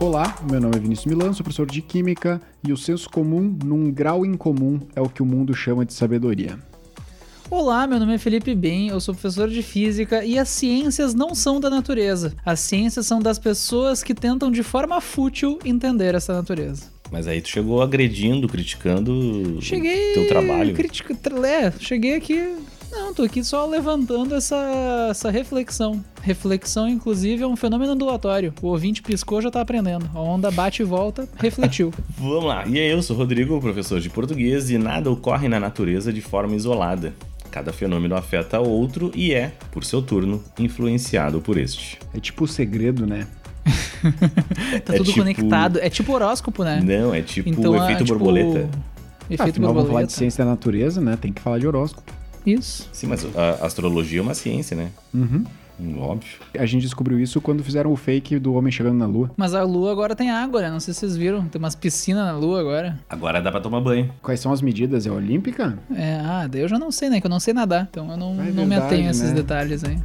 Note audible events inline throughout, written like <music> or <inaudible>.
Olá, meu nome é Vinícius Milan, sou professor de Química e o senso comum, num grau incomum, é o que o mundo chama de sabedoria. Olá, meu nome é Felipe Bem, eu sou professor de Física e as ciências não são da natureza. As ciências são das pessoas que tentam de forma fútil entender essa natureza. Mas aí tu chegou agredindo, criticando cheguei... o teu trabalho. Critica... É, cheguei aqui não, tô aqui só levantando essa, essa reflexão. Reflexão, inclusive, é um fenômeno ondulatório. O ouvinte piscou, já tá aprendendo. A onda bate e volta, <laughs> refletiu. Vamos lá. E aí, eu sou o Rodrigo, professor de português, e nada ocorre na natureza de forma isolada. Cada fenômeno afeta outro e é, por seu turno, influenciado por este. É tipo o segredo, né? <laughs> tá é tudo tipo... conectado. É tipo horóscopo, né? Não, é tipo então, efeito é, tipo... borboleta. Efeito Afinal, borboleta. vamos falar de ciência da natureza, né? Tem que falar de horóscopo. Isso. Sim, mas a astrologia é uma ciência, né? Uhum. Hum, óbvio. A gente descobriu isso quando fizeram o fake do homem chegando na lua. Mas a lua agora tem água, né? Não sei se vocês viram. Tem umas piscinas na lua agora. Agora dá pra tomar banho. Quais são as medidas? É olímpica? É, ah, daí eu já não sei, né? Que eu não sei nadar. Então eu não, é não me atenho a esses né? detalhes aí.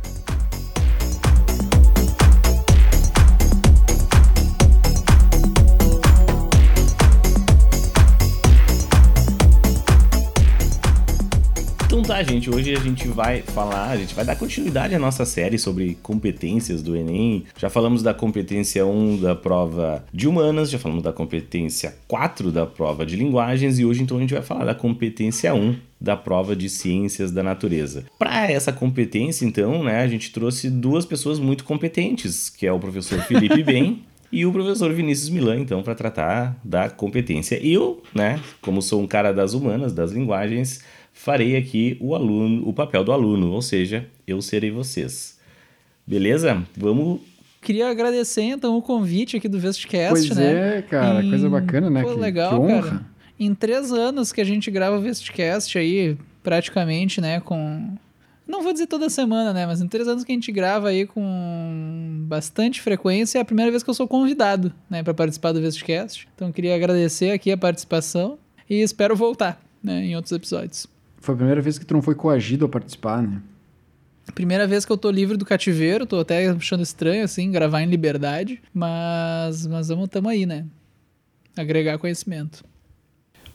Tá, gente? Hoje a gente vai falar, a gente vai dar continuidade à nossa série sobre competências do Enem. Já falamos da competência 1 da prova de humanas, já falamos da competência 4 da prova de linguagens e hoje então a gente vai falar da competência 1 da prova de ciências da natureza. Para essa competência, então, né, a gente trouxe duas pessoas muito competentes, que é o professor Felipe <laughs> Bem e o professor Vinícius Milan, então, para tratar da competência. Eu, né, como sou um cara das humanas, das linguagens, farei aqui o aluno, o papel do aluno, ou seja, eu serei vocês. Beleza? Vamos queria agradecer então o convite aqui do Vestcast, pois né? é, cara, em... coisa bacana, né? Pô, que, legal, que honra. cara. Em três anos que a gente grava o Vestcast aí, praticamente, né, com... Não vou dizer toda semana, né, mas em três anos que a gente grava aí com bastante frequência, é a primeira vez que eu sou convidado, né, para participar do Vestcast. Então queria agradecer aqui a participação e espero voltar, né, em outros episódios. Foi a primeira vez que tu não foi coagido a participar, né? Primeira vez que eu tô livre do cativeiro, tô até achando estranho, assim, gravar em liberdade, mas, mas vamos, tamo aí, né? Agregar conhecimento.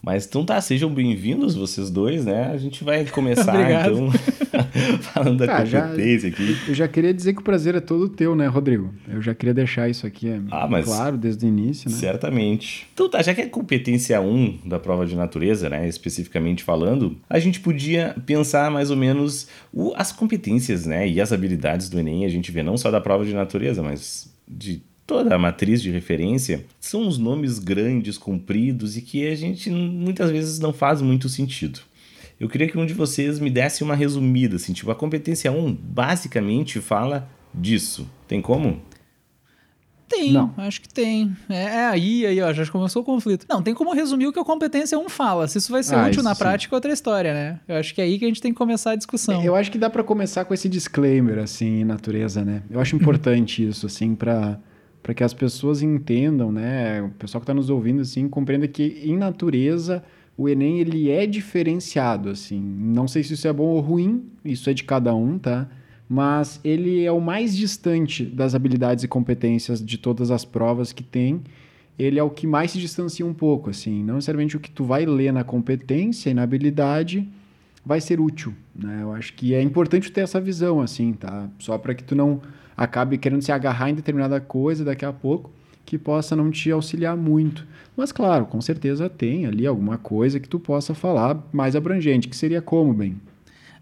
Mas então tá, sejam bem-vindos vocês dois, né? A gente vai começar então <laughs> falando da ah, competência já, aqui. Eu já queria dizer que o prazer é todo teu, né, Rodrigo? Eu já queria deixar isso aqui é, ah, mas claro desde o início, né? Certamente. Então tá, já que é competência 1 da prova de natureza, né, especificamente falando, a gente podia pensar mais ou menos o, as competências, né, e as habilidades do Enem, a gente vê não só da prova de natureza, mas de toda a matriz de referência, são os nomes grandes, compridos e que a gente muitas vezes não faz muito sentido. Eu queria que um de vocês me desse uma resumida, assim, tipo, a competência 1 basicamente fala disso. Tem como? Tem, não. acho que tem. É, é, aí, aí, ó, já começou o conflito. Não, tem como resumir o que a competência 1 fala. Se isso vai ser ah, útil na sim. prática, é outra história, né? Eu acho que é aí que a gente tem que começar a discussão. Eu acho que dá para começar com esse disclaimer, assim, natureza, né? Eu acho importante isso, assim, para para que as pessoas entendam, né, o pessoal que está nos ouvindo assim, compreenda que em natureza o Enem ele é diferenciado, assim. Não sei se isso é bom ou ruim, isso é de cada um, tá? Mas ele é o mais distante das habilidades e competências de todas as provas que tem. Ele é o que mais se distancia um pouco, assim. Não necessariamente o que tu vai ler na competência e na habilidade vai ser útil, né? Eu acho que é importante ter essa visão, assim, tá? Só para que tu não acabe querendo se agarrar em determinada coisa daqui a pouco que possa não te auxiliar muito. Mas claro, com certeza tem ali alguma coisa que tu possa falar mais abrangente, que seria como, bem?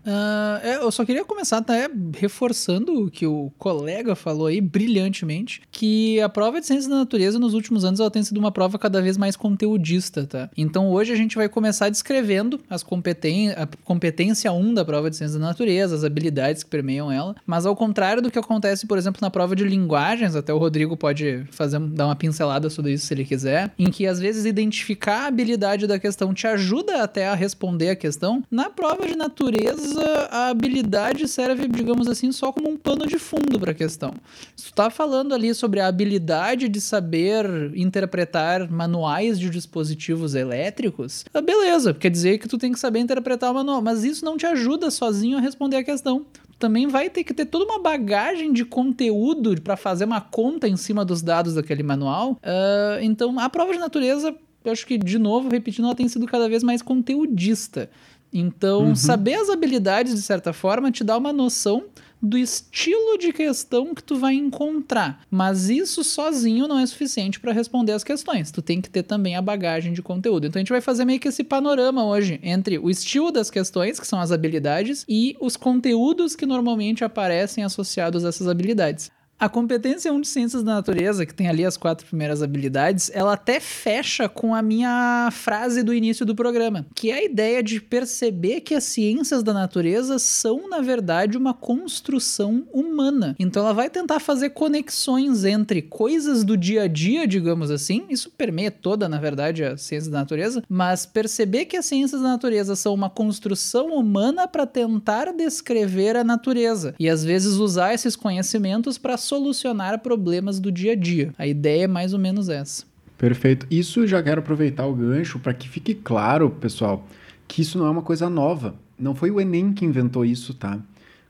Uh, eu só queria começar até reforçando o que o colega falou aí brilhantemente, que a prova de ciências da natureza nos últimos anos ela tem sido uma prova cada vez mais conteudista, tá? Então hoje a gente vai começar descrevendo as competen a competência 1 da prova de ciências da natureza, as habilidades que permeiam ela, mas ao contrário do que acontece, por exemplo, na prova de linguagens, até o Rodrigo pode fazer dar uma pincelada sobre isso se ele quiser, em que às vezes identificar a habilidade da questão te ajuda até a responder a questão, na prova de natureza a habilidade serve, digamos assim, só como um pano de fundo para a questão. Se tu tá falando ali sobre a habilidade de saber interpretar manuais de dispositivos elétricos, ah, beleza, quer dizer que tu tem que saber interpretar o manual, mas isso não te ajuda sozinho a responder a questão também vai ter que ter toda uma bagagem de conteúdo para fazer uma conta em cima dos dados daquele manual. Uh, então, a prova de natureza, eu acho que, de novo, repetindo, ela tem sido cada vez mais conteudista. Então, uhum. saber as habilidades, de certa forma, te dá uma noção do estilo de questão que tu vai encontrar. Mas isso sozinho não é suficiente para responder as questões. Tu tem que ter também a bagagem de conteúdo. Então a gente vai fazer meio que esse panorama hoje entre o estilo das questões, que são as habilidades, e os conteúdos que normalmente aparecem associados a essas habilidades. A competência 1 de ciências da natureza, que tem ali as quatro primeiras habilidades, ela até fecha com a minha frase do início do programa, que é a ideia de perceber que as ciências da natureza são, na verdade, uma construção humana. Então ela vai tentar fazer conexões entre coisas do dia a dia, digamos assim, isso permeia toda, na verdade, a ciência da natureza, mas perceber que as ciências da natureza são uma construção humana para tentar descrever a natureza. E às vezes usar esses conhecimentos para solucionar problemas do dia a dia. A ideia é mais ou menos essa. Perfeito. Isso já quero aproveitar o gancho para que fique claro, pessoal, que isso não é uma coisa nova. Não foi o Enem que inventou isso, tá?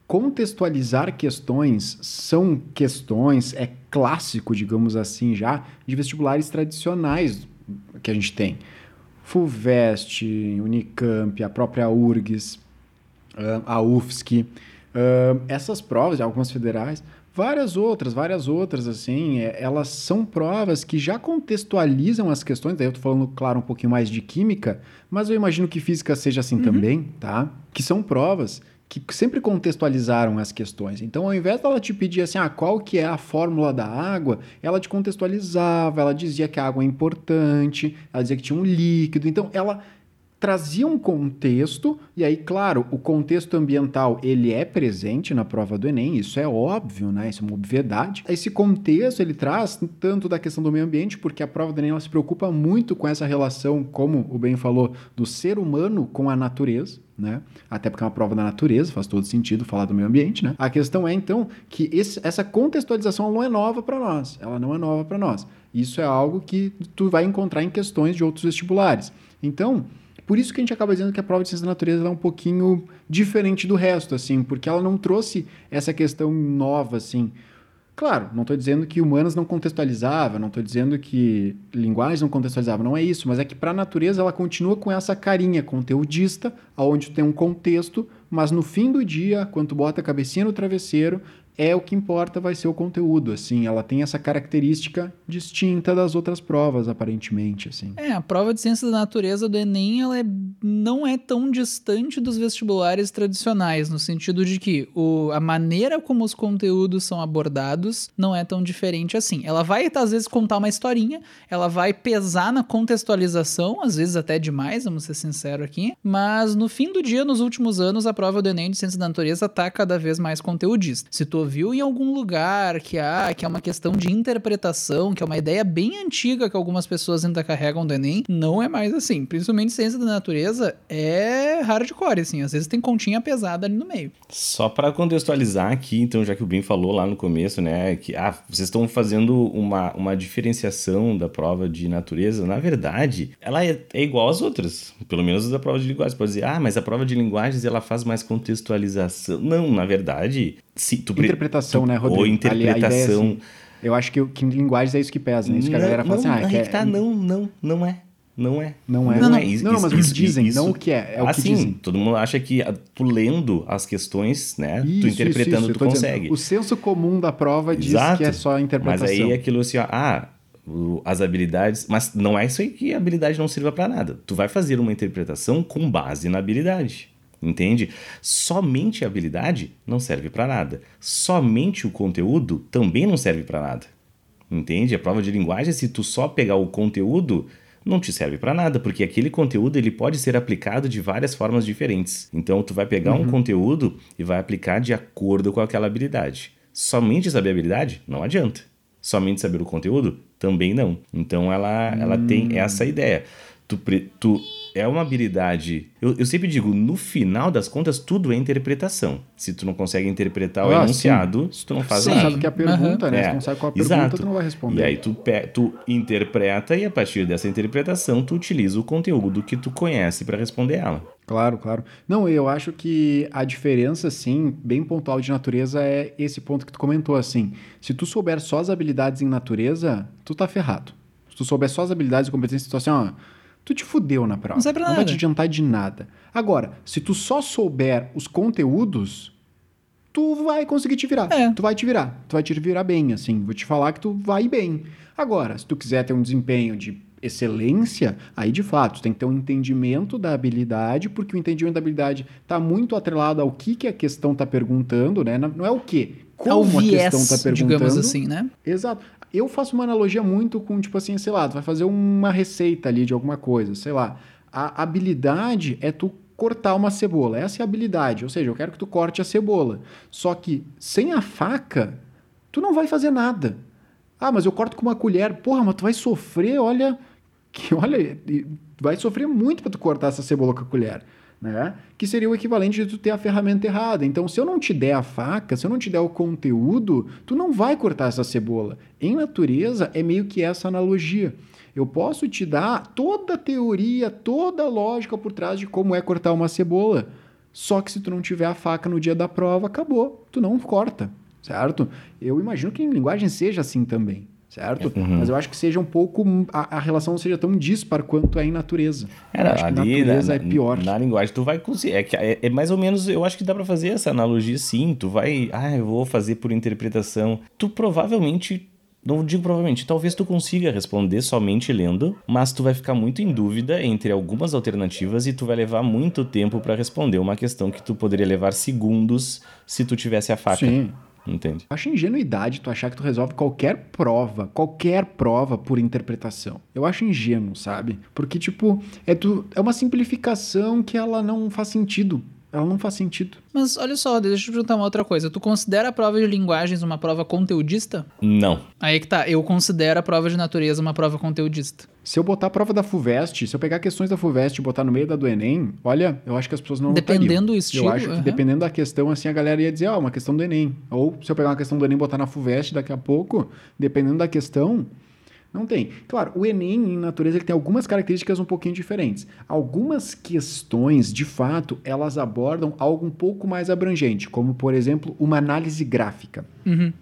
Contextualizar questões são questões, é clássico, digamos assim, já, de vestibulares tradicionais que a gente tem. FUVEST, Unicamp, a própria URGS, a UFSC. Essas provas, algumas federais, Várias outras, várias outras, assim, é, elas são provas que já contextualizam as questões, daí eu tô falando, claro, um pouquinho mais de química, mas eu imagino que física seja assim uhum. também, tá? Que são provas que sempre contextualizaram as questões. Então, ao invés dela te pedir assim, ah, qual que é a fórmula da água, ela te contextualizava, ela dizia que a água é importante, ela dizia que tinha um líquido, então ela trazia um contexto, e aí, claro, o contexto ambiental ele é presente na prova do Enem, isso é óbvio, né? Isso é uma obviedade. Esse contexto ele traz tanto da questão do meio ambiente, porque a prova do Enem ela se preocupa muito com essa relação, como o Ben falou, do ser humano com a natureza. Né? Até porque é uma prova da natureza, faz todo sentido falar do meio ambiente, né? A questão é então que esse, essa contextualização não é nova para nós, ela não é nova para nós. Isso é algo que tu vai encontrar em questões de outros vestibulares. Então, por isso que a gente acaba dizendo que a prova de ciência da natureza é um pouquinho diferente do resto, assim, porque ela não trouxe essa questão nova, assim. Claro, não estou dizendo que humanas não contextualizava, não estou dizendo que linguagem não contextualizava, não é isso, mas é que para a natureza ela continua com essa carinha conteudista, onde tem um contexto, mas no fim do dia, quando bota a cabecinha no travesseiro, é o que importa, vai ser o conteúdo, assim, ela tem essa característica distinta das outras provas, aparentemente, assim. É, a prova de ciências da natureza do Enem, ela é, não é tão distante dos vestibulares tradicionais, no sentido de que o, a maneira como os conteúdos são abordados não é tão diferente assim. Ela vai, às vezes, contar uma historinha, ela vai pesar na contextualização, às vezes até demais, vamos ser sinceros aqui, mas no fim do dia, nos últimos anos, a prova do Enem de ciências da natureza tá cada vez mais conteudista. Se tu viu em algum lugar que, ah, que é uma questão de interpretação, que é uma ideia bem antiga que algumas pessoas ainda carregam do Enem, não é mais assim. Principalmente ciência da natureza é hardcore, assim. Às vezes tem continha pesada ali no meio. Só para contextualizar aqui, então, já que o Ben falou lá no começo, né, que ah, vocês estão fazendo uma, uma diferenciação da prova de natureza, na verdade, ela é, é igual às outras, pelo menos da prova de linguagens. Pode dizer, ah, mas a prova de linguagens ela faz mais contextualização. Não, na verdade, se tu interpretação, né, Rodrigo? Ou interpretação. Ali, assim, eu acho que, que em linguagens é isso que pesa, né? Isso que a galera fala assim, ah, é, é que tá, não, não, não é. Não é. Não é. Não, não, é. Isso, não, não mas isso, dizem, isso, não o que é. É o assim, que dizem. todo mundo acha que ah, tu lendo as questões, né? Isso, tu interpretando, tu consegue. Dizendo, o senso comum da prova diz Exato. que é só a interpretação. Mas aí é aquilo assim, ó, ah, as habilidades. Mas não é isso aí que a habilidade não sirva para nada. Tu vai fazer uma interpretação com base na habilidade. Entende? Somente a habilidade não serve para nada. Somente o conteúdo também não serve para nada. Entende? A prova de linguagem, se tu só pegar o conteúdo, não te serve para nada, porque aquele conteúdo ele pode ser aplicado de várias formas diferentes. Então tu vai pegar uhum. um conteúdo e vai aplicar de acordo com aquela habilidade. Somente saber a habilidade não adianta. Somente saber o conteúdo também não. Então ela, ela hum. tem essa ideia. Tu, tu é uma habilidade. Eu, eu, sempre digo, no final das contas, tudo é interpretação. Se tu não consegue interpretar ah, o enunciado, sim. se tu não faz sim. nada. sabe que é a pergunta, uhum. né? É. Se tu não sabe qual a pergunta, Exato. tu não vai responder. E aí tu, tu interpreta e a partir dessa interpretação tu utiliza o conteúdo que tu conhece para responder ela. Claro, claro. Não, eu acho que a diferença, sim, bem pontual de natureza é esse ponto que tu comentou, assim. Se tu souber só as habilidades em natureza, tu tá ferrado. Se tu souber só as habilidades e competências, tu assim, ó, tu te fudeu na prova. Não serve pra Não vai te adiantar de nada. Agora, se tu só souber os conteúdos, tu vai conseguir te virar. É. Tu vai te virar. Tu vai te virar bem, assim. Vou te falar que tu vai bem. Agora, se tu quiser ter um desempenho de excelência, aí de fato, tu tem que ter um entendimento da habilidade, porque o entendimento da habilidade está muito atrelado ao que, que a questão está perguntando, né? Não é o que, como Ao a viés, questão está perguntando. digamos assim, né? Exato. Eu faço uma analogia muito com, tipo assim, sei lá, tu vai fazer uma receita ali de alguma coisa, sei lá. A habilidade é tu cortar uma cebola. Essa é a habilidade. Ou seja, eu quero que tu corte a cebola. Só que sem a faca, tu não vai fazer nada. Ah, mas eu corto com uma colher. Porra, mas tu vai sofrer, olha. Que, olha, vai sofrer muito para tu cortar essa cebola com a colher. Né? Que seria o equivalente de tu ter a ferramenta errada. Então, se eu não te der a faca, se eu não te der o conteúdo, tu não vai cortar essa cebola. Em natureza, é meio que essa analogia. Eu posso te dar toda a teoria, toda a lógica por trás de como é cortar uma cebola. Só que se tu não tiver a faca no dia da prova, acabou. Tu não corta, certo? Eu imagino que em linguagem seja assim também, certo? Mas eu acho que seja um pouco. A, a relação não seja tão dispar quanto é em natureza. Acho que ali, natureza na, é pior. Na linguagem, tu vai conseguir. É, que- é- é mais ou menos, eu acho que dá pra fazer essa analogia sim. Tu vai, ah, eu vou fazer por interpretação. Tu provavelmente. Não digo provavelmente, talvez tu consiga responder somente lendo, mas tu vai ficar muito em dúvida entre algumas alternativas e tu vai levar muito tempo pra responder uma questão que tu poderia levar segundos se tu tivesse a faca. Sim. Entende? Eu acho ingenuidade tu achar que tu resolve qualquer prova, qualquer prova por interpretação. Eu acho ingênuo, sabe? Porque, tipo, é, tu, é uma simplificação que ela não faz sentido. Ela não faz sentido. Mas olha só, deixa eu te perguntar uma outra coisa. Tu considera a prova de linguagens uma prova conteudista? Não. Aí que tá, eu considero a prova de natureza uma prova conteudista. Se eu botar a prova da FUVEST, se eu pegar questões da FUVEST e botar no meio da do Enem, olha, eu acho que as pessoas não Dependendo notariam. do estilo, Eu acho que aham. dependendo da questão, assim, a galera ia dizer, ó, uma questão do Enem. Ou se eu pegar uma questão do Enem e botar na FUVEST daqui a pouco, dependendo da questão, não tem. Claro, o Enem, em natureza, ele tem algumas características um pouquinho diferentes. Algumas questões, de fato, elas abordam algo um pouco mais abrangente, como, por exemplo, uma análise gráfica. Uhum.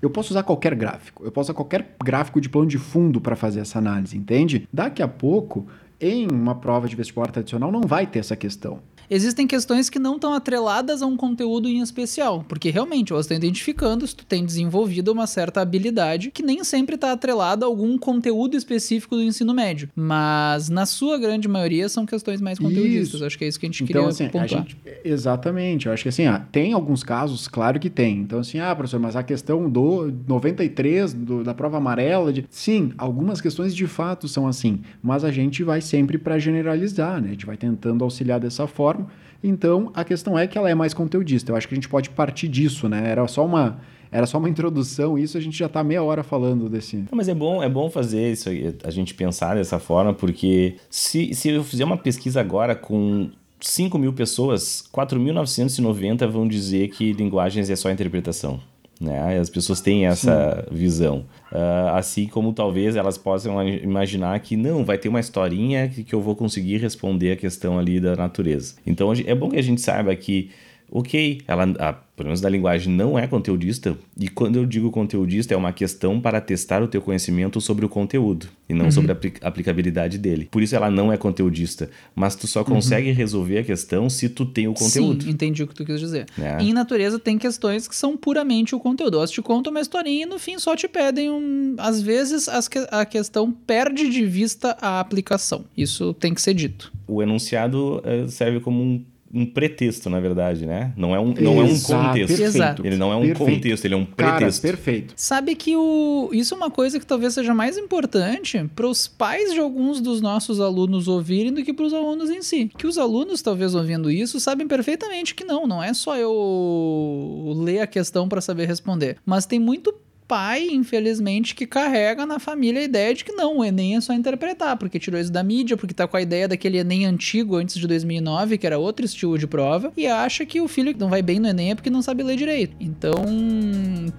Eu posso usar qualquer gráfico. Eu posso usar qualquer gráfico de plano de fundo para fazer essa análise, entende? Daqui a pouco, em uma prova de vestibular tradicional, não vai ter essa questão. Existem questões que não estão atreladas a um conteúdo em especial, porque realmente você está identificando se tu tem desenvolvido uma certa habilidade que nem sempre está atrelada a algum conteúdo específico do ensino médio. Mas na sua grande maioria são questões mais conteudistas. Isso. Acho que é isso que a gente Então, queria assim, a pontuar. gente, exatamente. Eu acho que assim, ah, tem alguns casos, claro que tem. Então, assim, ah, professor, mas a questão do 93, do, da prova amarela, de... sim, algumas questões de fato são assim. Mas a gente vai sempre para generalizar, né? A gente vai tentando auxiliar dessa forma. Então, a questão é que ela é mais conteudista. Eu acho que a gente pode partir disso, né? Era só uma. Era só uma introdução, isso a gente já tá meia hora falando desse. Não, Mas é bom, é bom fazer isso, aí, a gente pensar dessa forma, porque se, se eu fizer uma pesquisa agora com 5 mil pessoas, 4.990 vão dizer que linguagens é só interpretação. Né? As pessoas têm essa visão. Ah, assim como talvez elas possam imaginar que não, vai ter uma historinha que, que eu vou conseguir responder a questão ali da natureza. Então é bom que a gente saiba que ok, ela, a, pelo menos da linguagem, não é conteudista, e quando eu digo conteudista, é uma questão para testar o teu conhecimento sobre o conteúdo, e não sobre a apli- aplicabilidade dele. Por isso ela não é conteudista, mas tu só consegue resolver a questão se tu tem o conteúdo. Sim, entendi o que tu quis dizer. É. Em natureza tem questões que são puramente o conteúdo. Elas te contam uma historinha e no fim só te pedem um. Às vezes que- a questão perde de vista a aplicação. Isso tem que ser dito. O enunciado eh, serve como um, um pretexto, na verdade, né? Não é um, não é um Exato, contexto. Exato. Ele não é um perfeito. contexto, ele é um Cara, pretexto. perfeito. Sabe que o... isso é uma coisa que talvez seja mais importante para os pais de alguns dos nossos alunos ouvirem do que para os alunos em si. Que os alunos, talvez ouvindo isso, sabem perfeitamente que não, não é só eu ler a questão para saber responder. Mas tem muito pai, infelizmente, que carrega na família a ideia de que não, o Enem é só interpretar, porque tirou isso da mídia, porque tá com a ideia daquele Enem antigo antes de 2009, que era outro estilo de prova, e acha que o filho que não vai bem no Enem é porque não sabe ler direito. Então,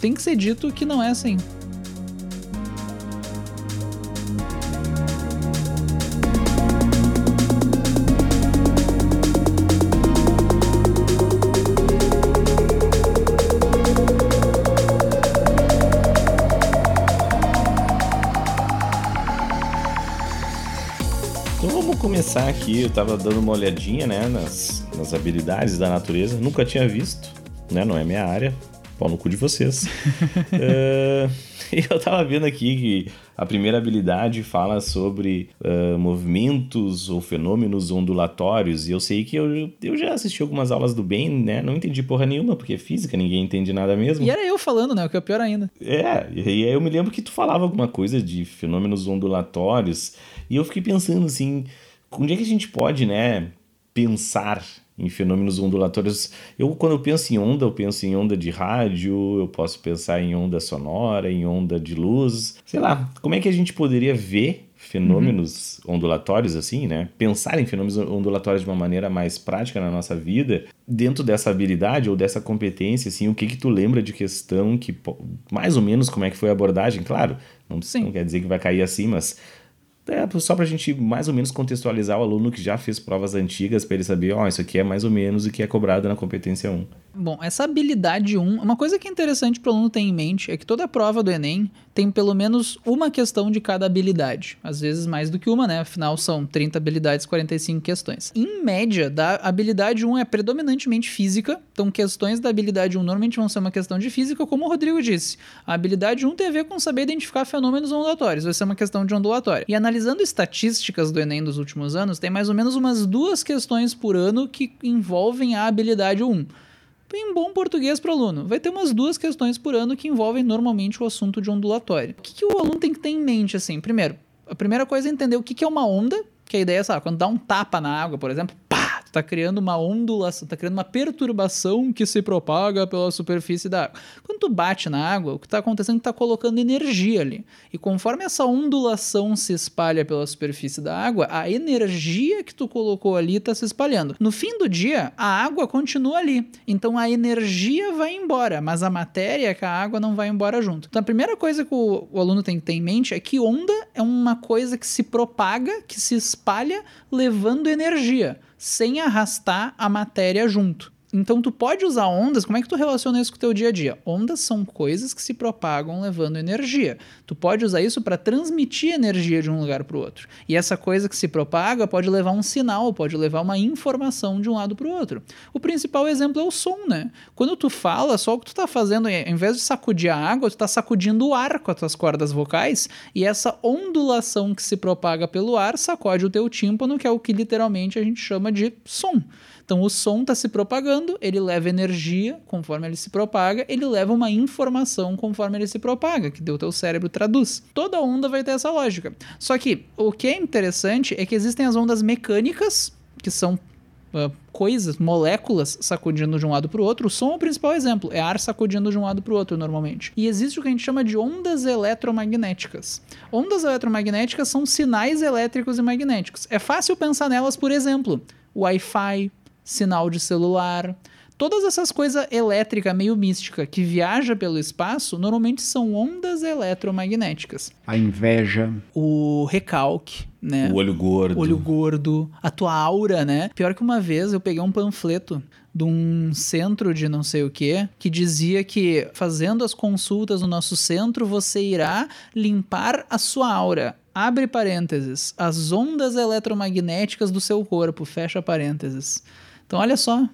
tem que ser dito que não é assim. Aqui, eu tava dando uma olhadinha, né, nas, nas habilidades da natureza. Nunca tinha visto, né? Não é minha área. Pau no cu de vocês. uh, <laughs> <laughs> eu tava vendo aqui que a primeira habilidade fala sobre uh, movimentos ou fenômenos ondulatórios. E eu sei que eu, eu já assisti algumas aulas do bem, né? Não entendi porra nenhuma, porque é física, ninguém entende nada mesmo. E era eu falando, né? O que é pior ainda. É, e aí eu me lembro que tu falava alguma coisa de fenômenos ondulatórios. E eu fiquei pensando assim, onde é que a gente pode, né, pensar em fenômenos ondulatórios. Eu, quando eu penso em onda, eu penso em onda de rádio, eu posso pensar em onda sonora, em onda de luz. Sei lá, como é que a gente poderia ver fenômenos uhum. ondulatórios, assim, né? Pensar em fenômenos ondulatórios de uma maneira mais prática na nossa vida, dentro dessa habilidade ou dessa competência, assim, o que que tu lembra de questão que, mais ou menos, como é que foi a abordagem? Claro, não, não quer dizer que vai cair assim, mas é, só para a gente mais ou menos contextualizar o aluno que já fez provas antigas, para ele saber, ó, oh, isso aqui é mais ou menos o que é cobrado na competência 1. Bom, essa habilidade 1, uma coisa que é interessante para o aluno ter em mente é que toda prova do Enem tem pelo menos uma questão de cada habilidade. Às vezes mais do que uma, né? Afinal, são 30 habilidades, 45 questões. Em média, da habilidade 1 é predominantemente física, então questões da habilidade 1 normalmente vão ser uma questão de física, como o Rodrigo disse. A habilidade 1 tem a ver com saber identificar fenômenos ondulatórios, vai ser uma questão de ondulatório. E analisando estatísticas do Enem dos últimos anos, tem mais ou menos umas duas questões por ano que envolvem a habilidade 1 em bom português para o aluno, vai ter umas duas questões por ano que envolvem normalmente o assunto de ondulatório. O que, que o aluno tem que ter em mente, assim? Primeiro, a primeira coisa é entender o que, que é uma onda, que a ideia é, sabe, quando dá um tapa na água, por exemplo, está criando uma ondulação, está criando uma perturbação que se propaga pela superfície da água. Quando tu bate na água, o que está acontecendo é que está colocando energia ali. E conforme essa ondulação se espalha pela superfície da água, a energia que tu colocou ali está se espalhando. No fim do dia, a água continua ali. Então a energia vai embora, mas a matéria que a água não vai embora junto. Então a primeira coisa que o, o aluno tem que ter em mente é que onda é uma coisa que se propaga, que se espalha levando energia sem arrastar a matéria junto. Então tu pode usar ondas, como é que tu relaciona isso com o teu dia a dia? Ondas são coisas que se propagam levando energia. Tu pode usar isso para transmitir energia de um lugar para o outro. E essa coisa que se propaga pode levar um sinal, pode levar uma informação de um lado para o outro. O principal exemplo é o som, né? Quando tu fala, só o que tu tá fazendo, ao invés de sacudir a água, tu tá sacudindo o ar com as tuas cordas vocais, e essa ondulação que se propaga pelo ar sacode o teu tímpano, que é o que literalmente a gente chama de som. Então o som está se propagando, ele leva energia conforme ele se propaga, ele leva uma informação conforme ele se propaga, que o teu cérebro traduz. Toda onda vai ter essa lógica. Só que o que é interessante é que existem as ondas mecânicas, que são Uh, coisas, moléculas sacudindo de um lado para o outro. O som é o principal exemplo, é ar sacudindo de um lado para o outro normalmente. E existe o que a gente chama de ondas eletromagnéticas. Ondas eletromagnéticas são sinais elétricos e magnéticos. É fácil pensar nelas, por exemplo, Wi-Fi, sinal de celular. Todas essas coisas elétricas meio mística que viaja pelo espaço normalmente são ondas eletromagnéticas. A inveja. O recalque, né? O olho gordo. O olho gordo. A tua aura, né? Pior que uma vez eu peguei um panfleto de um centro de não sei o que, que dizia que fazendo as consultas no nosso centro você irá limpar a sua aura. Abre parênteses. As ondas eletromagnéticas do seu corpo. Fecha parênteses. Então, olha só,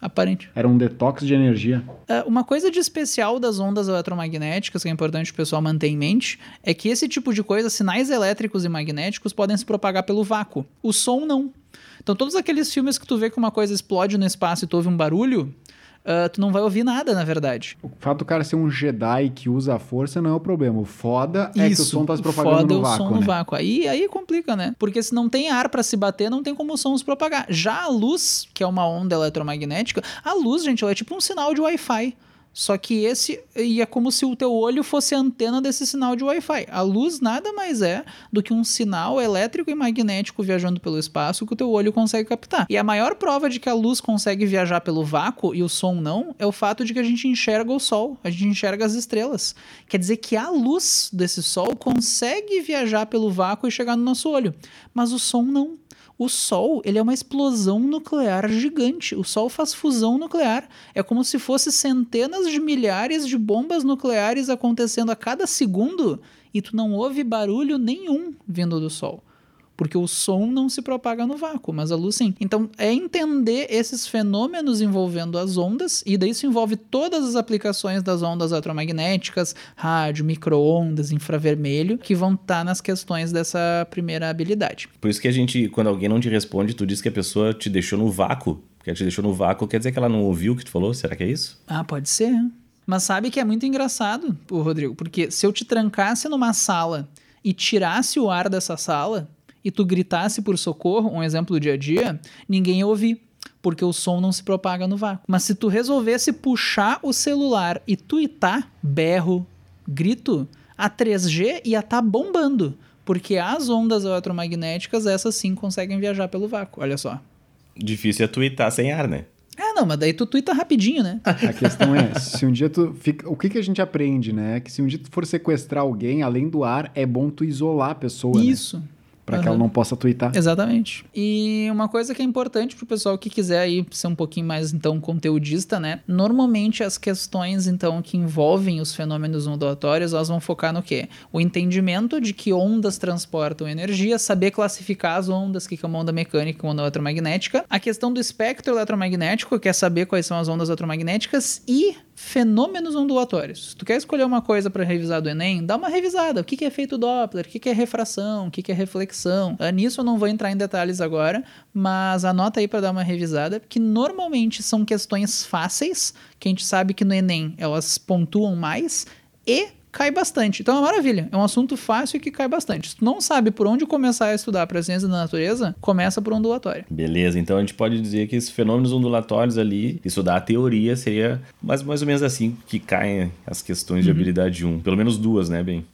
aparente. Era um detox de energia. É, uma coisa de especial das ondas eletromagnéticas, que é importante o pessoal manter em mente, é que esse tipo de coisa, sinais elétricos e magnéticos, podem se propagar pelo vácuo. O som não. Então, todos aqueles filmes que tu vê que uma coisa explode no espaço e tu ouve um barulho, uh, tu não vai ouvir nada, na verdade. O fato do cara ser um Jedi que usa a força não é o problema. O foda Isso, é que o som tá se propagando foda no vácuo. Foda é o som né? no vácuo. Aí, aí complica, né? Porque se não tem ar para se bater, não tem como o som se propagar. Já a luz, que é uma onda eletromagnética, a luz, gente, ela é tipo um sinal de Wi-Fi. Só que esse e é como se o teu olho fosse a antena desse sinal de Wi-Fi. A luz nada mais é do que um sinal elétrico e magnético viajando pelo espaço que o teu olho consegue captar. E a maior prova de que a luz consegue viajar pelo vácuo e o som não é o fato de que a gente enxerga o sol, a gente enxerga as estrelas. Quer dizer que a luz desse sol consegue viajar pelo vácuo e chegar no nosso olho, mas o som não. O Sol ele é uma explosão nuclear gigante. O Sol faz fusão nuclear. É como se fosse centenas de milhares de bombas nucleares acontecendo a cada segundo e tu não ouve barulho nenhum vindo do Sol. Porque o som não se propaga no vácuo, mas a luz sim. Então é entender esses fenômenos envolvendo as ondas, e daí isso envolve todas as aplicações das ondas eletromagnéticas, rádio, micro-ondas, infravermelho, que vão estar tá nas questões dessa primeira habilidade. Por isso que a gente, quando alguém não te responde, tu diz que a pessoa te deixou no vácuo. Que ela te deixou no vácuo, quer dizer que ela não ouviu o que tu falou? Será que é isso? Ah, pode ser. Mas sabe que é muito engraçado, Rodrigo, porque se eu te trancasse numa sala e tirasse o ar dessa sala e tu gritasse por socorro, um exemplo do dia a dia, ninguém ia ouvir, porque o som não se propaga no vácuo. Mas se tu resolvesse puxar o celular e tuitar berro, grito, a 3G ia estar tá bombando, porque as ondas eletromagnéticas, essas sim conseguem viajar pelo vácuo, olha só. Difícil é tuitar sem ar, né? É, não, mas daí tu tuita rapidinho, né? <laughs> A questão é, se um dia tu fica. O que, que a gente aprende, né? Que se um dia tu for sequestrar alguém, além do ar, é bom tu isolar a pessoa. Né? Isso. Né? Para uhum. que ela não possa twittar. Exatamente. E uma coisa que é importante pro pessoal que quiser aí ser um pouquinho mais então conteudista, né? Normalmente as questões então que envolvem os fenômenos ondulatórios, elas vão focar no quê? O entendimento de que ondas transportam energia, saber classificar as ondas, que é uma onda mecânica e uma onda eletromagnética, a questão do espectro eletromagnético, que é saber quais são as ondas eletromagnéticas e fenômenos ondulatórios. Se tu quer escolher uma coisa para revisar do Enem, dá uma revisada. O que, que é feito Doppler? O que, que é refração? O que, que é reflexão? Uh, nisso eu não vou entrar em detalhes agora, mas anota aí para dar uma revisada, porque normalmente são questões fáceis, que a gente sabe que no Enem elas pontuam mais, e cai bastante. Então é uma maravilha. É um assunto fácil e que cai bastante. Se tu não sabe por onde começar a estudar para a ciência da natureza, começa por ondulatório. Beleza, então a gente pode dizer que esses fenômenos ondulatórios ali, estudar a teoria seria mais, mais ou menos assim que caem as questões uhum. de habilidade 1. Pelo menos duas, né, bem?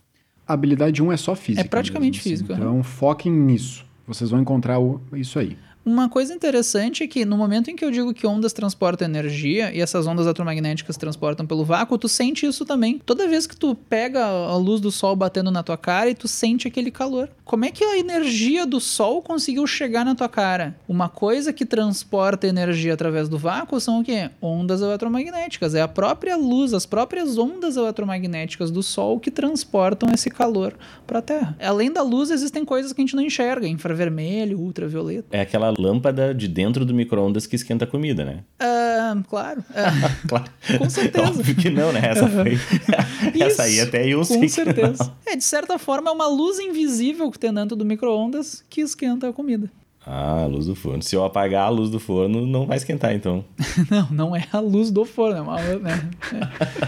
A habilidade 1 é só física. É praticamente mesmo, física. Assim. Então foquem nisso. Vocês vão encontrar isso aí. Uma coisa interessante é que no momento em que eu digo que ondas transportam energia e essas ondas eletromagnéticas transportam pelo vácuo, tu sente isso também. Toda vez que tu pega a luz do sol batendo na tua cara e tu sente aquele calor. Como é que a energia do sol conseguiu chegar na tua cara? Uma coisa que transporta energia através do vácuo são o quê? Ondas eletromagnéticas. É a própria luz, as próprias ondas eletromagnéticas do sol que transportam esse calor para a Terra. Além da luz, existem coisas que a gente não enxerga, infravermelho, ultravioleta. É aquela lâmpada de dentro do micro-ondas que esquenta a comida, né? Uh, claro. Uh, <laughs> claro. Com certeza. Óbvio que não, né? Essa foi. <laughs> Essa aí até eu sei. Com certeza. É, de certa forma, é uma luz invisível que tem dentro do micro-ondas que esquenta a comida. Ah, a luz do forno. Se eu apagar a luz do forno, não vai esquentar, então. <laughs> não, não é a luz do forno, é uma. Né? <laughs>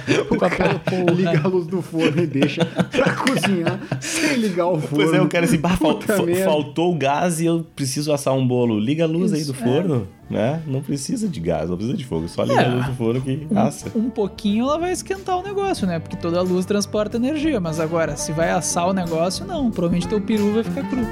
É. o papel porra. liga a luz do forno e deixa pra <laughs> cozinhar sem ligar o forno. Pois é, eu quero assim, bah, fal faltou o gás e eu preciso assar um bolo. Liga a luz Isso, aí do forno, é. né? Não precisa de gás, não precisa de fogo, só liga é. a luz do forno que um, assa. Um pouquinho ela vai esquentar o negócio, né? Porque toda luz transporta energia, mas agora, se vai assar o negócio, não. Provavelmente teu peru vai ficar cru.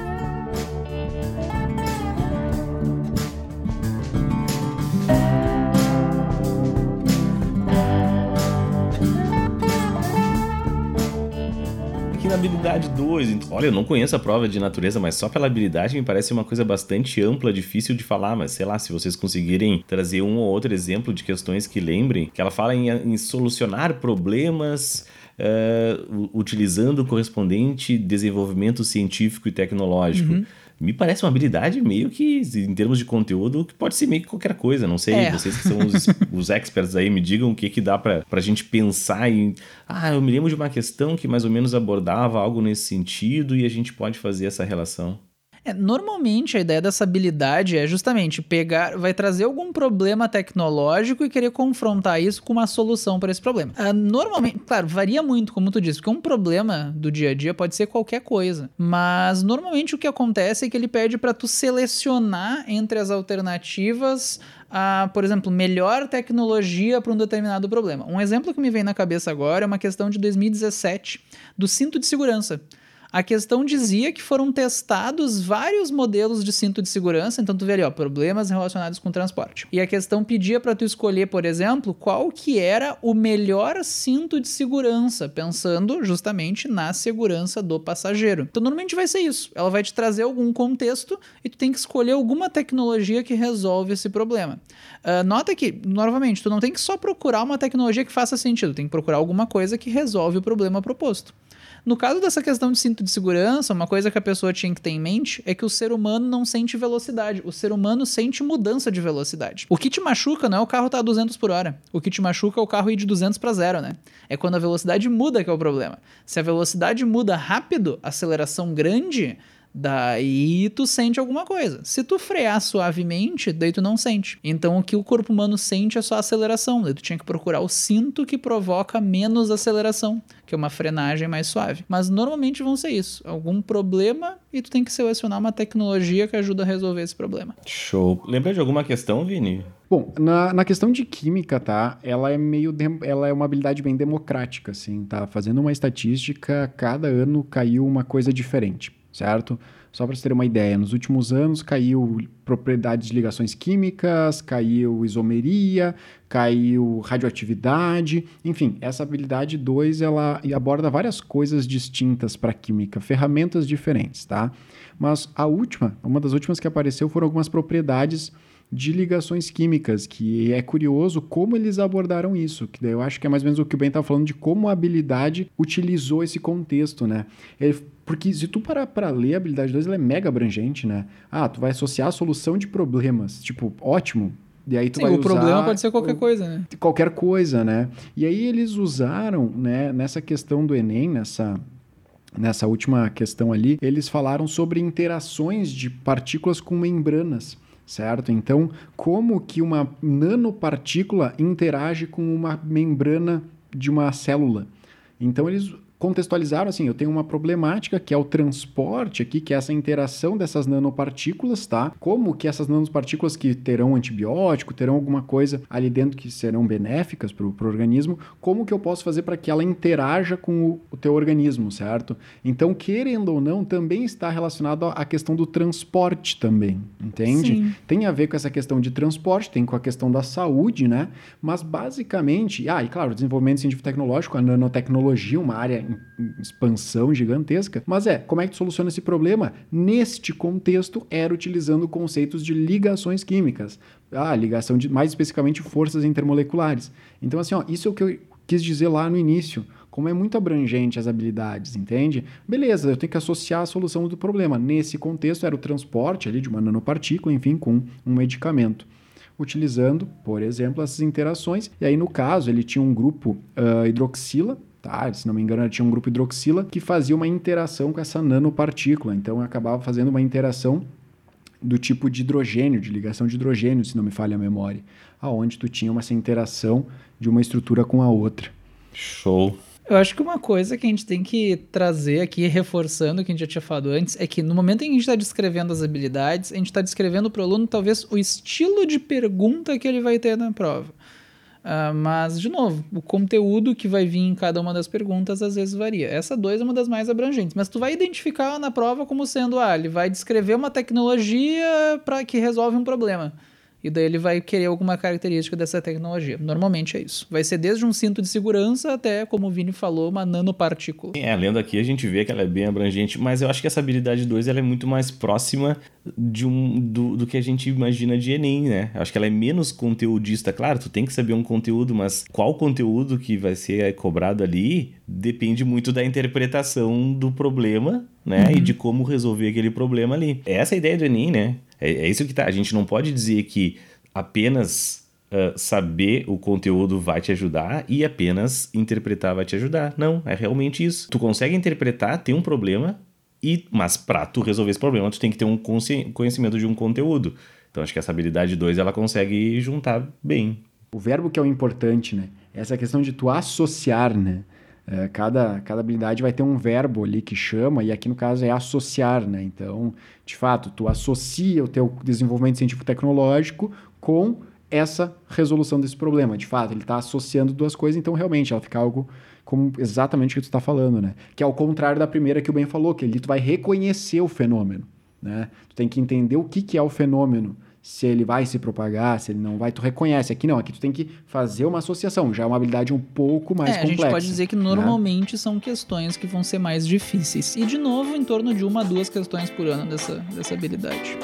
Habilidade 2. Olha, eu não conheço a prova de natureza, mas só pela habilidade me parece uma coisa bastante ampla, difícil de falar. Mas sei lá, se vocês conseguirem trazer um ou outro exemplo de questões que lembrem, que ela fala em, em solucionar problemas. Uh, utilizando o correspondente desenvolvimento científico e tecnológico. Uhum me parece uma habilidade meio que, em termos de conteúdo, que pode ser meio que qualquer coisa. Não sei, é. vocês que são os, <laughs> os experts aí, me digam o que, que dá pra, pra gente pensar em. Ah, eu me lembro de uma questão que mais ou menos abordava algo nesse sentido e a gente pode fazer essa relação. É, normalmente a ideia dessa habilidade é justamente pegar, vai trazer algum problema tecnológico e querer confrontar isso com uma solução para esse problema. Ah, normalmente, claro, varia muito, como tu disse, porque um problema do dia a dia pode ser qualquer coisa, mas normalmente o que acontece é que ele pede para tu selecionar entre as alternativas a, por exemplo, melhor tecnologia para um determinado problema. Um exemplo que me vem na cabeça agora é uma questão de 2017 do cinto de segurança. A questão dizia que foram testados vários modelos de cinto de segurança, então tu vê ali, ó, problemas relacionados com transporte. E a questão pedia para tu escolher, por exemplo, qual que era o melhor cinto de segurança, pensando justamente na segurança do passageiro. Então normalmente vai ser isso. Ela vai te trazer algum contexto e tu tem que escolher alguma tecnologia que resolve esse problema. Uh, nota que, novamente, tu não tem que só procurar uma tecnologia que faça sentido, tem que procurar alguma coisa que resolve o problema proposto. No caso dessa questão de cinto de segurança, uma coisa que a pessoa tinha que ter em mente é que o ser humano não sente velocidade. O ser humano sente mudança de velocidade. O que te machuca não é o carro estar tá a 200 por hora. O que te machuca é o carro ir de 200 para zero, né? É quando a velocidade muda que é o problema. Se a velocidade muda rápido, aceleração grande, Daí tu sente alguma coisa. Se tu frear suavemente, daí tu não sente. Então o que o corpo humano sente é só aceleração. Daí tu tinha que procurar o cinto que provoca menos aceleração, que é uma frenagem mais suave. Mas normalmente vão ser isso. Algum problema e tu tem que selecionar uma tecnologia que ajuda a resolver esse problema. Show. Lembra de alguma questão, Vini? Bom, na, na questão de química, tá? Ela é meio. De, ela é uma habilidade bem democrática, assim, tá? Fazendo uma estatística, cada ano caiu uma coisa diferente certo? Só para você ter uma ideia, nos últimos anos caiu propriedades de ligações químicas, caiu isomeria, caiu radioatividade, enfim, essa habilidade 2 ela aborda várias coisas distintas para química, ferramentas diferentes, tá? Mas a última, uma das últimas que apareceu foram algumas propriedades de ligações químicas, que é curioso como eles abordaram isso, que eu acho que é mais ou menos o que o Ben estava falando de como a habilidade utilizou esse contexto, né? Ele, porque se tu parar para ler a habilidade 2, ela é mega abrangente, né? Ah, tu vai associar a solução de problemas, tipo, ótimo, e aí tu Sim, vai o usar problema pode ser qualquer coisa, né? Qualquer coisa, né? E aí eles usaram, né, nessa questão do Enem, nessa nessa última questão ali, eles falaram sobre interações de partículas com membranas certo? Então, como que uma nanopartícula interage com uma membrana de uma célula? Então, eles contextualizaram assim, eu tenho uma problemática que é o transporte aqui, que é essa interação dessas nanopartículas, tá? Como que essas nanopartículas que terão antibiótico, terão alguma coisa ali dentro que serão benéficas para o organismo, como que eu posso fazer para que ela interaja com o, o teu organismo, certo? Então, querendo ou não, também está relacionado à questão do transporte também, entende? Sim. Tem a ver com essa questão de transporte, tem com a questão da saúde, né? Mas basicamente, ah, e claro, desenvolvimento científico tecnológico, a nanotecnologia, uma área expansão gigantesca. Mas é, como é que tu soluciona esse problema? Neste contexto, era utilizando conceitos de ligações químicas. Ah, ligação de, mais especificamente, forças intermoleculares. Então, assim, ó, isso é o que eu quis dizer lá no início. Como é muito abrangente as habilidades, entende? Beleza, eu tenho que associar a solução do problema. Nesse contexto, era o transporte ali de uma nanopartícula, enfim, com um medicamento utilizando, por exemplo, essas interações. E aí, no caso, ele tinha um grupo uh, hidroxila, tá? Se não me engano, tinha um grupo hidroxila que fazia uma interação com essa nanopartícula. Então, acabava fazendo uma interação do tipo de hidrogênio, de ligação de hidrogênio, se não me falha a memória, aonde tu tinha uma essa interação de uma estrutura com a outra. Show. Eu acho que uma coisa que a gente tem que trazer aqui, reforçando o que a gente já tinha falado antes, é que no momento em que a gente está descrevendo as habilidades, a gente está descrevendo para o aluno talvez o estilo de pergunta que ele vai ter na prova. Uh, mas, de novo, o conteúdo que vai vir em cada uma das perguntas às vezes varia. Essa 2 é uma das mais abrangentes, mas tu vai identificar na prova como sendo, ah, ele vai descrever uma tecnologia para que resolve um problema. E daí ele vai querer alguma característica dessa tecnologia. Normalmente é isso. Vai ser desde um cinto de segurança até, como o Vini falou, uma nanopartícula. É, lendo aqui a gente vê que ela é bem abrangente, mas eu acho que essa habilidade 2 ela é muito mais próxima de um, do, do que a gente imagina de Enem, né? Eu acho que ela é menos conteudista. Claro, tu tem que saber um conteúdo, mas qual conteúdo que vai ser cobrado ali depende muito da interpretação do problema, né? Uhum. E de como resolver aquele problema ali. Essa é a ideia do Enem, né? É, é isso que tá. A gente não pode dizer que apenas uh, saber o conteúdo vai te ajudar e apenas interpretar vai te ajudar. Não, é realmente isso. Tu consegue interpretar, tem um problema, e mas para tu resolver esse problema, tu tem que ter um conhecimento de um conteúdo. Então acho que essa habilidade 2 ela consegue juntar bem. O verbo que é o importante, né? Essa questão de tu associar, né? É, cada, cada habilidade vai ter um verbo ali que chama, e aqui no caso é associar, né? Então, de fato, tu associa o teu desenvolvimento científico-tecnológico com essa resolução desse problema. De fato, ele está associando duas coisas, então realmente ela fica algo como exatamente o que tu está falando, né? Que é ao contrário da primeira que o Ben falou, que ali tu vai reconhecer o fenômeno, né? Tu tem que entender o que, que é o fenômeno se ele vai se propagar, se ele não vai, tu reconhece. Aqui não, aqui tu tem que fazer uma associação, já é uma habilidade um pouco mais é, complexa. A gente pode dizer que né? normalmente né? são questões que vão ser mais difíceis. E de novo, em torno de uma, duas questões por ano dessa, dessa habilidade.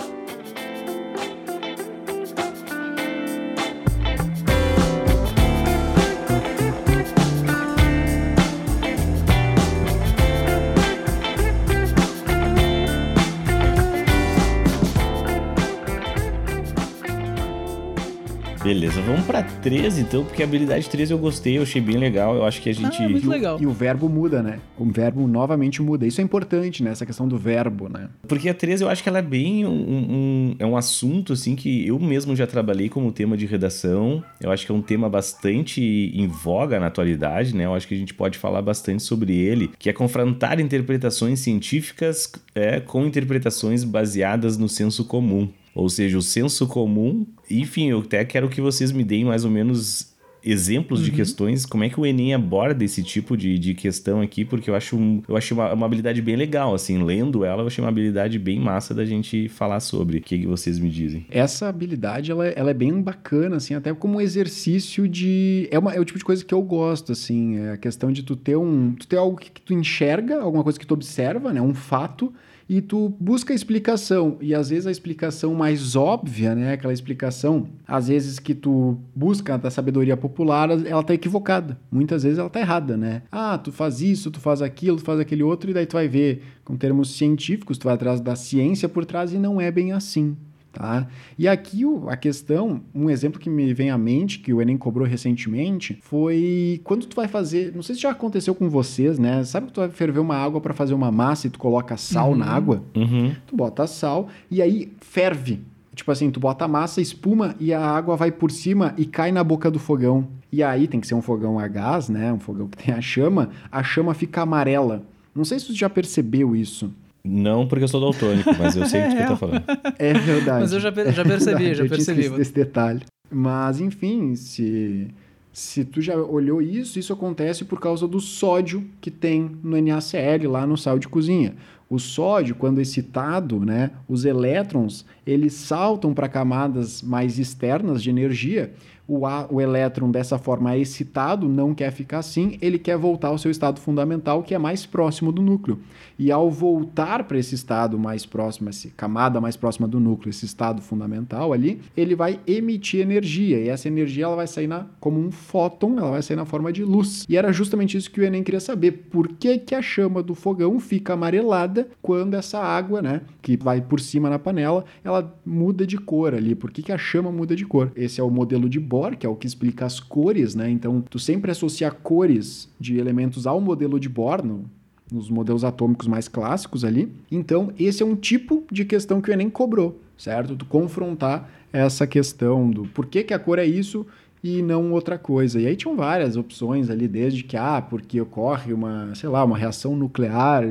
Beleza, vamos pra 13 então, porque a habilidade 13 eu gostei, eu achei bem legal. Eu acho que a gente. Ah, muito E o- legal. E o verbo muda, né? O verbo novamente muda. Isso é importante, né? Essa questão do verbo, né? Porque a 13 eu acho que ela é bem um, um- é um assunto assim que eu mesmo já trabalhei como tema de redação. Eu acho que é um tema bastante em voga na atualidade, né? Eu acho que a gente pode falar bastante sobre ele, que é confrontar interpretações científicas é, com interpretações baseadas no senso comum. Ou seja, o senso comum, enfim, eu até quero que vocês me deem mais ou menos exemplos de questões, como é que o Enem aborda esse tipo de, de questão aqui, porque eu acho um, eu achei uma, uma habilidade bem legal, assim, lendo ela, eu achei uma habilidade bem massa da gente falar sobre. O que, que vocês me dizem? Essa habilidade, ela, ela é bem bacana, assim, até como um exercício de... É, uma, é o tipo de coisa que eu gosto, assim, é a questão de tu ter um... Tu ter algo que, que tu enxerga, alguma coisa que tu observa, né? Um fato, e tu busca explicação. E às vezes a explicação mais óbvia, né? Aquela explicação, às vezes que tu busca da sabedoria popular, ela tá equivocada. Muitas vezes ela tá errada, né? Ah, tu faz isso, tu faz aquilo, tu faz aquele outro, e daí tu vai ver com termos científicos, tu vai atrás da ciência por trás e não é bem assim. Tá? E aqui a questão, um exemplo que me vem à mente, que o Enem cobrou recentemente, foi quando tu vai fazer, não sei se já aconteceu com vocês, né? Sabe que tu vai ferver uma água para fazer uma massa e tu coloca sal na água? Uhum. Tu bota sal e aí ferve. Tipo assim, tu bota a massa, espuma e a água vai por cima e cai na boca do fogão. E aí tem que ser um fogão a gás, né? Um fogão que tem a chama, a chama fica amarela. Não sei se tu já percebeu isso. Não porque eu sou daltônico, mas eu sei o que tu tá falando. É verdade. Mas eu já per- já percebi, É já eu percebi. desse detalhe. Mas, enfim, se, se tu já olhou isso, isso acontece por causa do sódio que tem no NaCl lá no sal de cozinha. O sódio, quando excitado, né, os elétrons, eles saltam para camadas mais externas de energia. O, a- o elétron, dessa forma, é excitado, não quer ficar assim, ele quer voltar ao seu estado fundamental, que é mais próximo do núcleo. E ao voltar para esse estado mais próximo, essa camada mais próxima do núcleo, esse estado fundamental ali, ele vai emitir energia. E essa energia ela vai sair na, como um fóton, ela vai sair na forma de luz. E era justamente isso que o Enem queria saber. Por que, que a chama do fogão fica amarelada quando essa água, né, que vai por cima na panela, ela muda de cor ali? Por que, que a chama muda de cor? Esse é o modelo de Bohr, que é o que explica as cores, né? Então, tu sempre associa cores de elementos ao modelo de Bohr, no, nos modelos atômicos mais clássicos ali. Então, esse é um tipo de questão que o Enem cobrou, certo? Tu confrontar essa questão do por que, que a cor é isso e não outra coisa. E aí tinham várias opções ali, desde que, ah, porque ocorre uma, sei lá, uma reação nuclear.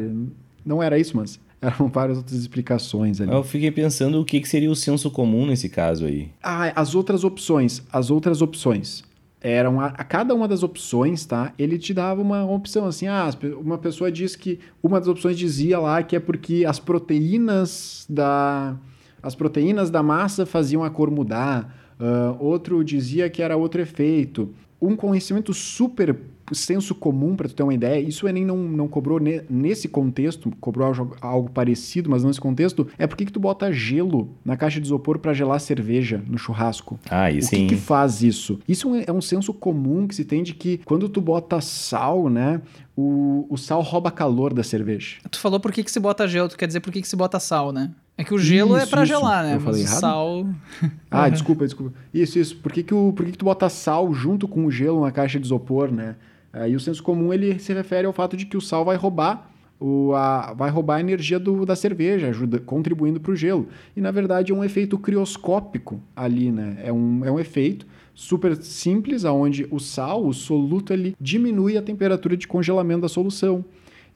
Não era isso, mas eram várias outras explicações ali. Eu fiquei pensando o que, que seria o senso comum nesse caso aí. Ah, as outras opções. As outras opções. Eram a, a cada uma das opções, tá? Ele te dava uma opção assim. Ah, uma pessoa diz que uma das opções dizia lá que é porque as proteínas da as proteínas da massa faziam a cor mudar. Ah, outro dizia que era outro efeito. Um conhecimento super senso comum, para tu ter uma ideia, isso o Enem não, não cobrou ne- nesse contexto, cobrou algo, algo parecido, mas não nesse contexto, é por que tu bota gelo na caixa de isopor para gelar cerveja no churrasco. Ah, e O sim. que, que faz isso? Isso é um senso comum que se tem de que quando tu bota sal, né, o, o sal rouba calor da cerveja. Tu falou por que, que se bota gelo, tu quer dizer por que, que se bota sal, né? É que o gelo é Isso, pra isso. gelar, né? Eu falei o errado? sal. <laughs> Ah, desculpa, desculpa. Isso, isso. Por que, que, o, por que, que tu bota sal junto com o gelo na caixa de isopor, né? Aí o senso comum ele se refere ao fato de que o sal vai roubar o, a, vai roubar a energia do, da cerveja, ajuda, contribuindo para o gelo. E na verdade é um efeito crioscópico ali, né? É um, é um efeito super simples, onde o sal, o soluto, ele diminui a temperatura de congelamento da solução.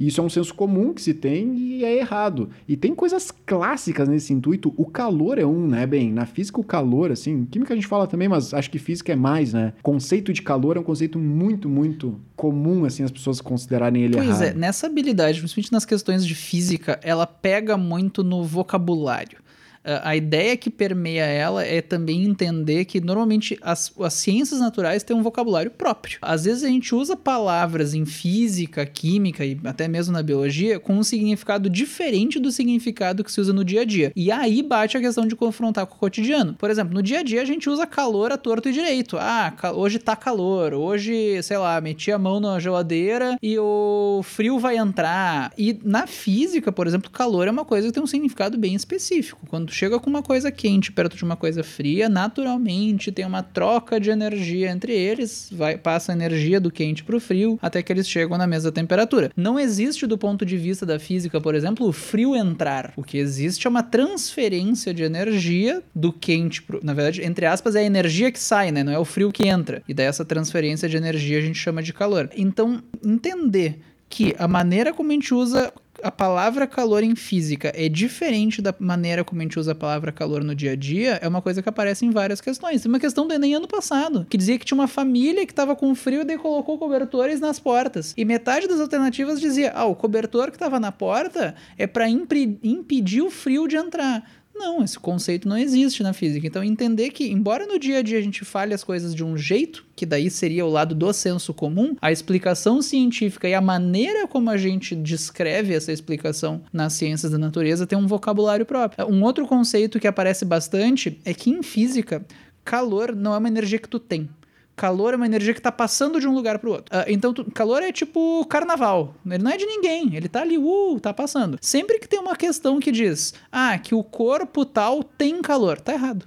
Isso é um senso comum que se tem e é errado. E tem coisas clássicas nesse intuito. O calor é um, né, bem? Na física, o calor, assim, química a gente fala também, mas acho que física é mais, né? Conceito de calor é um conceito muito, muito comum, assim, as pessoas considerarem ele Pois errado. é, nessa habilidade, principalmente nas questões de física, ela pega muito no vocabulário. A ideia que permeia ela é também entender que normalmente as, as ciências naturais têm um vocabulário próprio. Às vezes a gente usa palavras em física, química e até mesmo na biologia com um significado diferente do significado que se usa no dia a dia. E aí bate a questão de confrontar com o cotidiano. Por exemplo, no dia a dia a gente usa calor a torto e direito. Ah, hoje tá calor, hoje, sei lá, meti a mão na geladeira e o frio vai entrar. E na física, por exemplo, calor é uma coisa que tem um significado bem específico. Quando tu chega com uma coisa quente perto de uma coisa fria, naturalmente tem uma troca de energia entre eles, vai passa a energia do quente pro frio até que eles chegam na mesma temperatura. Não existe do ponto de vista da física, por exemplo, o frio entrar. O que existe é uma transferência de energia do quente pro, na verdade, entre aspas, é a energia que sai, né? Não é o frio que entra. E daí essa transferência de energia a gente chama de calor. Então, entender que a maneira como a gente usa a palavra calor em física é diferente da maneira como a gente usa a palavra calor no dia a dia, é uma coisa que aparece em várias questões. Tem uma questão do Enem ano passado, que dizia que tinha uma família que estava com frio e colocou cobertores nas portas. E metade das alternativas dizia: ah, o cobertor que estava na porta é para impedir o frio de entrar. Não, esse conceito não existe na física. Então, entender que, embora no dia a dia a gente fale as coisas de um jeito, que daí seria o lado do senso comum, a explicação científica e a maneira como a gente descreve essa explicação nas ciências da natureza tem um vocabulário próprio. Um outro conceito que aparece bastante é que em física, calor não é uma energia que tu tem. Calor é uma energia que tá passando de um lugar pro outro. Uh, então, tu, calor é tipo carnaval. Ele não é de ninguém. Ele tá ali, uh, tá passando. Sempre que tem uma questão que diz, ah, que o corpo tal tem calor, tá errado.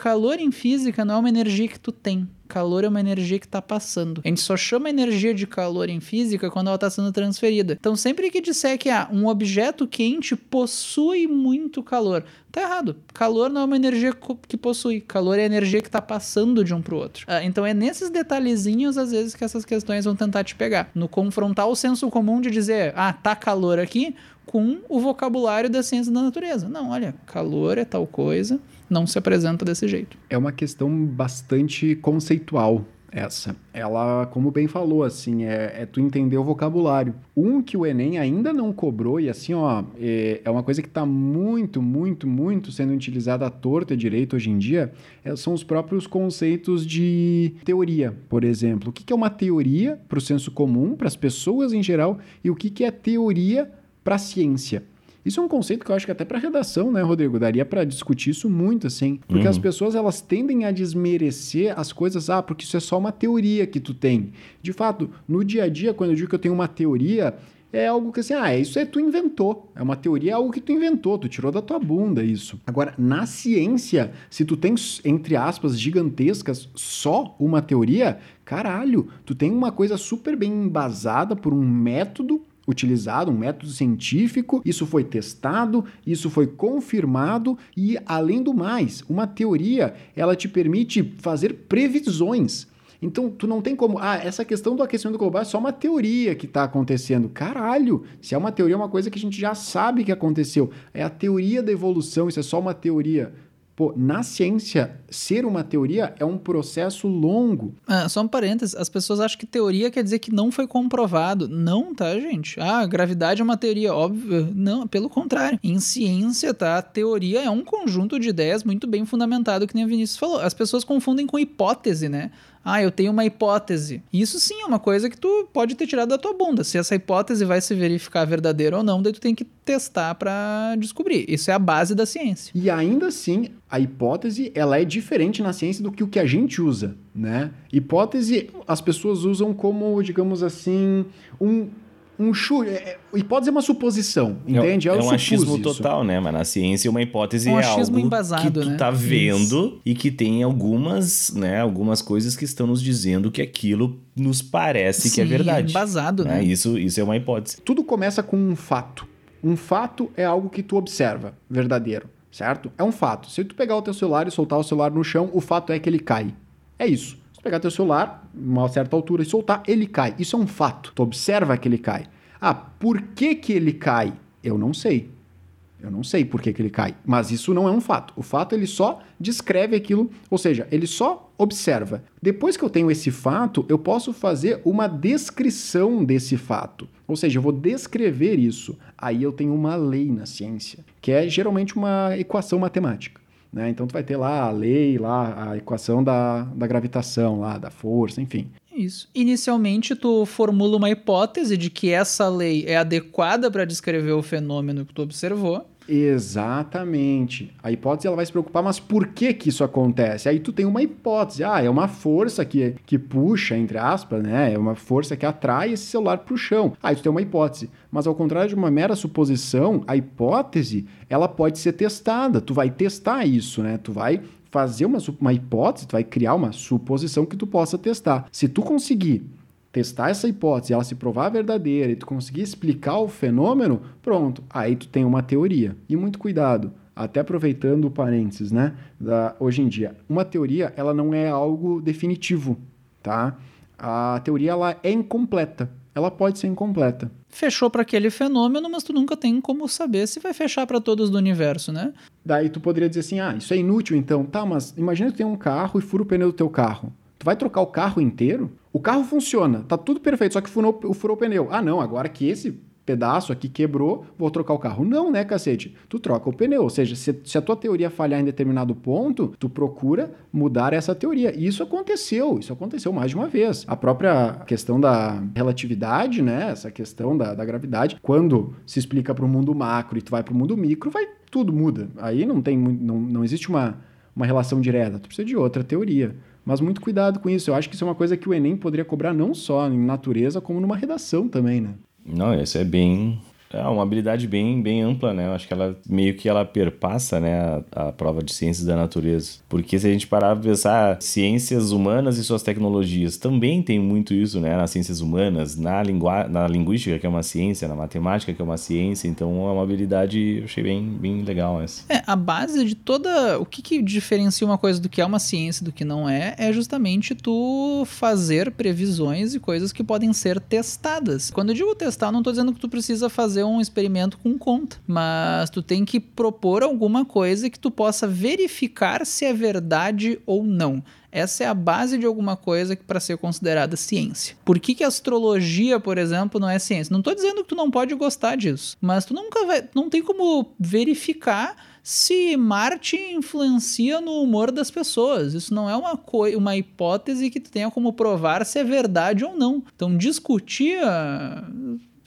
Calor em física não é uma energia que tu tem. Calor é uma energia que está passando. A gente só chama energia de calor em física quando ela está sendo transferida. Então, sempre que disser que ah, um objeto quente possui muito calor, tá errado. Calor não é uma energia que possui. Calor é a energia que está passando de um para o outro. Ah, então, é nesses detalhezinhos, às vezes, que essas questões vão tentar te pegar. No confrontar o senso comum de dizer, ah, tá calor aqui, com o vocabulário da ciência da natureza. Não, olha, calor é tal coisa não se apresenta desse jeito. É uma questão bastante conceitual essa. Ela, como bem falou, assim, é, é, tu entender o vocabulário. Um que o Enem ainda não cobrou, e assim, ó, é, é uma coisa que está muito, muito, muito sendo utilizada à torta e direito hoje em dia, é, são os próprios conceitos de teoria, por exemplo. O que, que é uma teoria para o senso comum, para as pessoas em geral, e o que, que é teoria para a ciência. Isso é um conceito que eu acho que até para redação, né, Rodrigo, daria para discutir isso muito assim, porque uhum. as pessoas elas tendem a desmerecer as coisas, ah, porque isso é só uma teoria que tu tem. De fato, no dia a dia, quando eu digo que eu tenho uma teoria, é algo que assim, ah, isso é tu inventou. É uma teoria, é algo que tu inventou, tu tirou da tua bunda isso. Agora, na ciência, se tu tens, entre aspas, gigantescas, só uma teoria, caralho, tu tem uma coisa super bem embasada por um método utilizado, um método científico, isso foi testado, isso foi confirmado e, além do mais, uma teoria, ela te permite fazer previsões. Então, tu não tem como. Ah, essa questão do aquecimento global é só uma teoria que está acontecendo. Caralho! Se é uma teoria, é uma coisa que a gente já sabe que aconteceu. É a teoria da evolução, isso é só uma teoria. Pô, na ciência, ser uma teoria é um processo longo. Ah, só um parênteses, as pessoas acham que teoria quer dizer que não foi comprovado. Não, tá, gente? Ah, gravidade é uma teoria, óbvio. Não, pelo contrário. Em ciência, tá? A teoria é um conjunto de ideias muito bem fundamentado, que nem o Vinícius falou. As pessoas confundem com hipótese, né? Ah, eu tenho uma hipótese. Isso sim é uma coisa que tu pode ter tirado da tua bunda. Se essa hipótese vai se verificar verdadeira ou não, daí tu tem que testar para descobrir. Isso é a base da ciência. E ainda assim, a hipótese ela é diferente na ciência do que o que a gente usa, né? Hipótese as pessoas usam como, digamos assim, um um chute. É, é, hipótese é uma suposição, é entende? É, é um achismo isso. total, né? Mas na ciência uma hipótese um é algo embasado, que tu né? tá vendo isso. e que tem algumas, né, algumas coisas que estão nos dizendo que aquilo nos parece Sim, que é verdade. embasado, né? Isso, isso é uma hipótese. Tudo começa com um fato. Um fato é algo que tu observa, verdadeiro, certo? É um fato. Se tu pegar o teu celular e soltar o celular no chão, o fato é que ele cai. É isso. Se pegar teu celular, uma certa altura e soltar, ele cai. Isso é um fato. Tu observa que ele cai. Ah, por que que ele cai? Eu não sei. Eu não sei por que, que ele cai, mas isso não é um fato. O fato ele só descreve aquilo, ou seja, ele só observa. Depois que eu tenho esse fato, eu posso fazer uma descrição desse fato. Ou seja, eu vou descrever isso. Aí eu tenho uma lei na ciência, que é geralmente uma equação matemática. Né? Então tu vai ter lá a lei, lá a equação da, da gravitação, lá da força, enfim. Isso. Inicialmente tu formula uma hipótese de que essa lei é adequada para descrever o fenômeno que tu observou. Exatamente. A hipótese ela vai se preocupar, mas por que que isso acontece? Aí tu tem uma hipótese. Ah, é uma força que, que puxa, entre aspas, né? É uma força que atrai esse celular para o chão. Aí tu tem uma hipótese. Mas ao contrário de uma mera suposição, a hipótese ela pode ser testada. Tu vai testar isso, né? Tu vai fazer uma, uma hipótese, tu vai criar uma suposição que tu possa testar. Se tu conseguir testar essa hipótese, ela se provar verdadeira e tu conseguir explicar o fenômeno, pronto, aí tu tem uma teoria. E muito cuidado, até aproveitando o parênteses, né, da, hoje em dia, uma teoria, ela não é algo definitivo, tá? A teoria, ela é incompleta, ela pode ser incompleta. Fechou para aquele fenômeno, mas tu nunca tem como saber se vai fechar para todos do universo, né? Daí tu poderia dizer assim, ah, isso é inútil então. Tá, mas imagina que tu tem um carro e fura o pneu do teu carro. Tu vai trocar o carro inteiro? O carro funciona, tá tudo perfeito, só que furou, furou o pneu. Ah, não, agora que esse pedaço aqui quebrou, vou trocar o carro. Não, né, cacete? Tu troca o pneu. Ou seja, se, se, a tua teoria falhar em determinado ponto, tu procura mudar essa teoria. E isso aconteceu, isso aconteceu mais de uma vez. A própria questão da relatividade, né, essa questão da, da gravidade, quando se explica para o mundo macro e tu vai para o mundo micro, vai tudo muda. Aí não tem, não, não existe uma, uma relação direta. Tu precisa de outra teoria. Mas muito cuidado com isso. Eu acho que isso é uma coisa que o Enem poderia cobrar não só em natureza, como numa redação também, né? Não, isso é bem é uma habilidade bem, bem ampla, né? Eu acho que ela meio que ela perpassa, né, a, a, prova de ciências da natureza. Porque se a gente parar para pensar, ciências humanas e suas tecnologias também tem muito isso, né? Nas ciências humanas, na, lingua, na linguística, que é uma ciência, na matemática, que é uma ciência. Então é uma habilidade, eu achei bem, bem legal essa. É, a base de toda. O que, que diferencia uma coisa do que é uma ciência do que não é, é justamente tu fazer previsões e coisas que podem ser testadas. Quando eu digo testar, não estou dizendo que tu precisa fazer fazer um experimento com conta, mas tu tem que propor alguma coisa que tu possa verificar se é verdade ou não. Essa é a base de alguma coisa para ser considerada ciência. Por que, que astrologia, por exemplo, não é ciência? Não estou dizendo que tu não pode gostar disso, mas tu nunca vai, não tem como verificar se Marte influencia no humor das pessoas. Isso não é uma, uma hipótese que tu tenha como provar se é verdade ou não. Então, discutir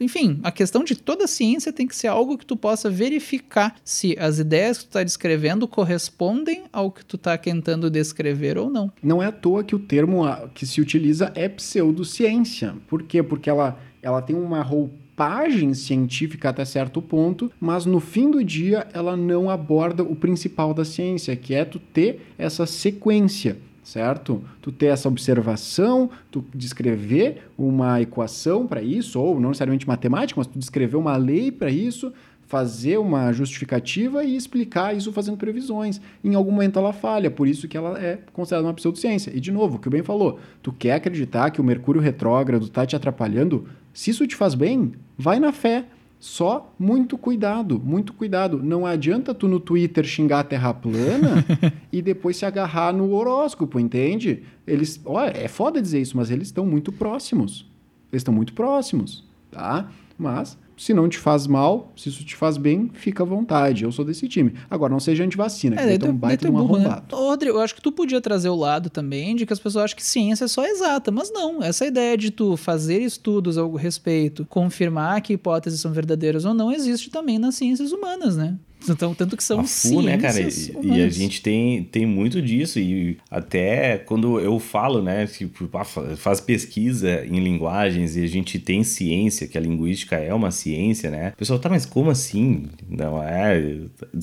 enfim, a questão de toda ciência tem que ser algo que tu possa verificar se as ideias que tu está descrevendo correspondem ao que tu está tentando descrever ou não. Não é à toa que o termo que se utiliza é pseudociência. Por quê? Porque ela, ela tem uma roupagem científica até certo ponto, mas no fim do dia ela não aborda o principal da ciência, que é tu ter essa sequência certo? Tu ter essa observação, tu descrever uma equação para isso, ou não necessariamente matemática, mas tu descrever uma lei para isso, fazer uma justificativa e explicar isso fazendo previsões. Em algum momento ela falha, por isso que ela é considerada uma pseudociência. E de novo, o que o Ben falou, tu quer acreditar que o Mercúrio retrógrado está te atrapalhando? Se isso te faz bem, vai na fé. Só muito cuidado, muito cuidado. Não adianta tu no Twitter xingar a Terra plana <laughs> e depois se agarrar no horóscopo, entende? Eles, olha, é foda dizer isso, mas eles estão muito próximos. Eles estão muito próximos, tá? Mas se não te faz mal, se isso te faz bem, fica à vontade. Eu sou desse time. Agora, não seja antivacina, é, que então baita um burro, arrombado. Né? Rodrigo, eu acho que tu podia trazer o lado também de que as pessoas acham que ciência é só exata, mas não. Essa ideia de tu fazer estudos ao respeito, confirmar que hipóteses são verdadeiras ou não, existe também nas ciências humanas, né? Então, tanto que são a FU, né, cara? E, e, a gente tem, tem muito disso. E até quando eu falo, né, tipo, faz pesquisa em linguagens e a gente tem ciência, que a linguística é uma ciência, né? O pessoal, tá, mas como assim? Não é.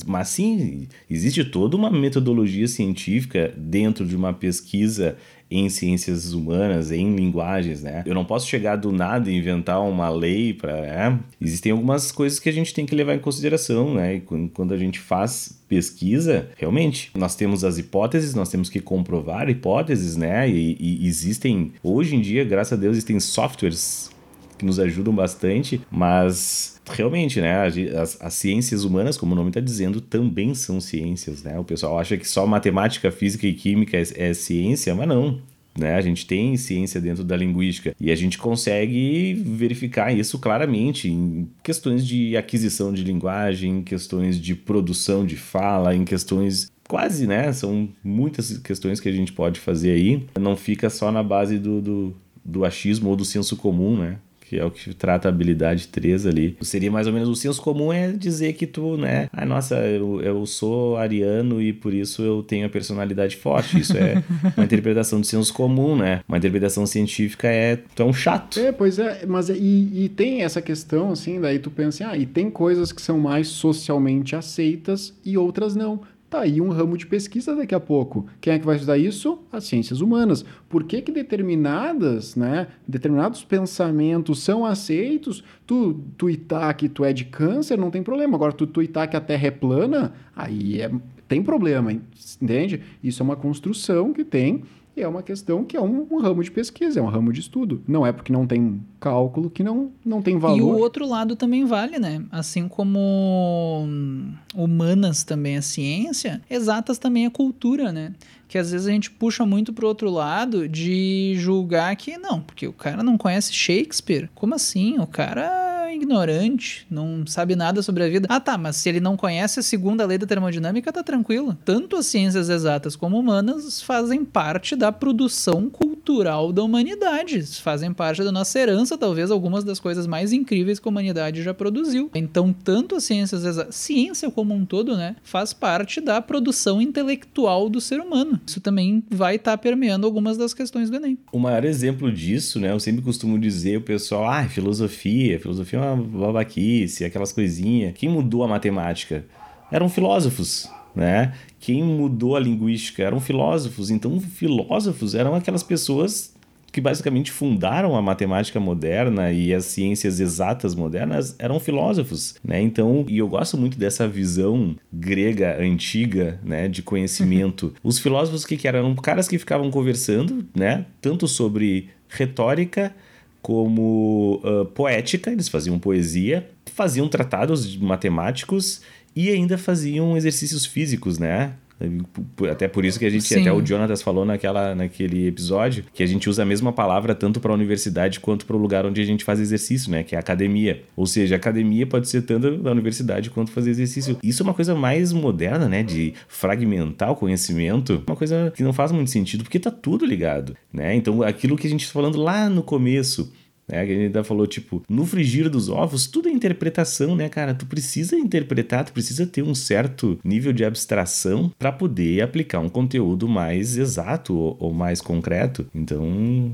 Mas sim, existe toda uma metodologia científica dentro de uma pesquisa em ciências humanas, em linguagens, né? Eu não posso chegar do nada e inventar uma lei para. É? Existem algumas coisas que a gente tem que levar em consideração, né? E quando a gente faz pesquisa, realmente, nós temos as hipóteses, nós temos que comprovar hipóteses, né? E, e existem, hoje em dia, graças a Deus, existem softwares que nos ajudam bastante, mas realmente, né, as, as, ciências humanas, como o nome está dizendo, também são ciências, né? O pessoal acha que só matemática, física e química é, é ciência, mas não. Né? A gente tem ciência dentro da linguística e a gente consegue verificar isso claramente em questões de aquisição de linguagem, em questões de produção de fala, em questões quase, né? São muitas questões que a gente pode fazer aí. Não fica só na base do, do, do achismo ou do senso comum, né? Que é o que trata a habilidade 3 ali. Seria mais ou menos o senso comum é dizer que tu, né? Ah, nossa, eu, eu sou ariano e por isso eu tenho a personalidade forte. Isso é uma <laughs> interpretação do senso comum, né? Uma interpretação científica é tão chato. É, pois é, mas é, e, e tem essa questão, assim, daí tu pensa, ah, e tem coisas que são mais socialmente aceitas e outras não. Tá aí um ramo de pesquisa daqui a pouco. Quem é que vai estudar isso? As ciências humanas. Por que, que determinadas, né, determinados pensamentos são aceitos? Tu tuitar que tu é de câncer, não tem problema. Agora, tu tuitar que a Terra é plana, aí é, tem problema, entende? Isso é uma construção que tem é uma questão que é um, um, ramo de pesquisa, é um ramo de estudo. Não é porque não tem cálculo que não, não tem valor. E o outro lado também vale, né? Assim como humanas também a ciência, exatas também a cultura, né? Que às vezes a gente puxa muito pro outro lado de julgar que não, porque o cara não conhece Shakespeare. Como assim? O cara ignorante, não sabe nada sobre a vida. Ah, tá, mas se ele não conhece a segunda lei da termodinâmica, tá tranquilo. Tanto as ciências exatas como humanas fazem parte da produção cultural da humanidade, fazem parte da nossa herança, talvez algumas das coisas mais incríveis que a humanidade já produziu. Então, tanto as ciências exatas, ciência como um todo, né, faz parte da produção intelectual do ser humano. Isso também vai estar tá permeando algumas das questões do Enem. O maior exemplo disso, né, eu sempre costumo dizer, o pessoal, ah, filosofia, filosofia uma babaquice, aquelas coisinhas. Quem mudou a matemática? Eram filósofos, né? Quem mudou a linguística eram filósofos. Então, filósofos eram aquelas pessoas que basicamente fundaram a matemática moderna e as ciências exatas modernas eram filósofos, né? Então, e eu gosto muito dessa visão grega antiga, né, de conhecimento. <laughs> Os filósofos que, que eram? eram caras que ficavam conversando, né, tanto sobre retórica como uh, poética, eles faziam poesia, faziam tratados matemáticos e ainda faziam exercícios físicos, né? Até por isso que a gente, Sim. até o Jonatas falou naquela, naquele episódio, que a gente usa a mesma palavra tanto para a universidade quanto para o lugar onde a gente faz exercício, né? Que é a academia. Ou seja, a academia pode ser tanto da universidade quanto fazer exercício. Isso é uma coisa mais moderna, né? De fragmentar o conhecimento. Uma coisa que não faz muito sentido, porque tá tudo ligado, né? Então, aquilo que a gente está falando lá no começo, né? Gente ainda falou, tipo, no frigir dos ovos, tudo é interpretação, né, cara? Tu precisa interpretar, tu precisa ter um certo nível de abstração para poder aplicar um conteúdo mais exato ou, ou mais concreto. Então,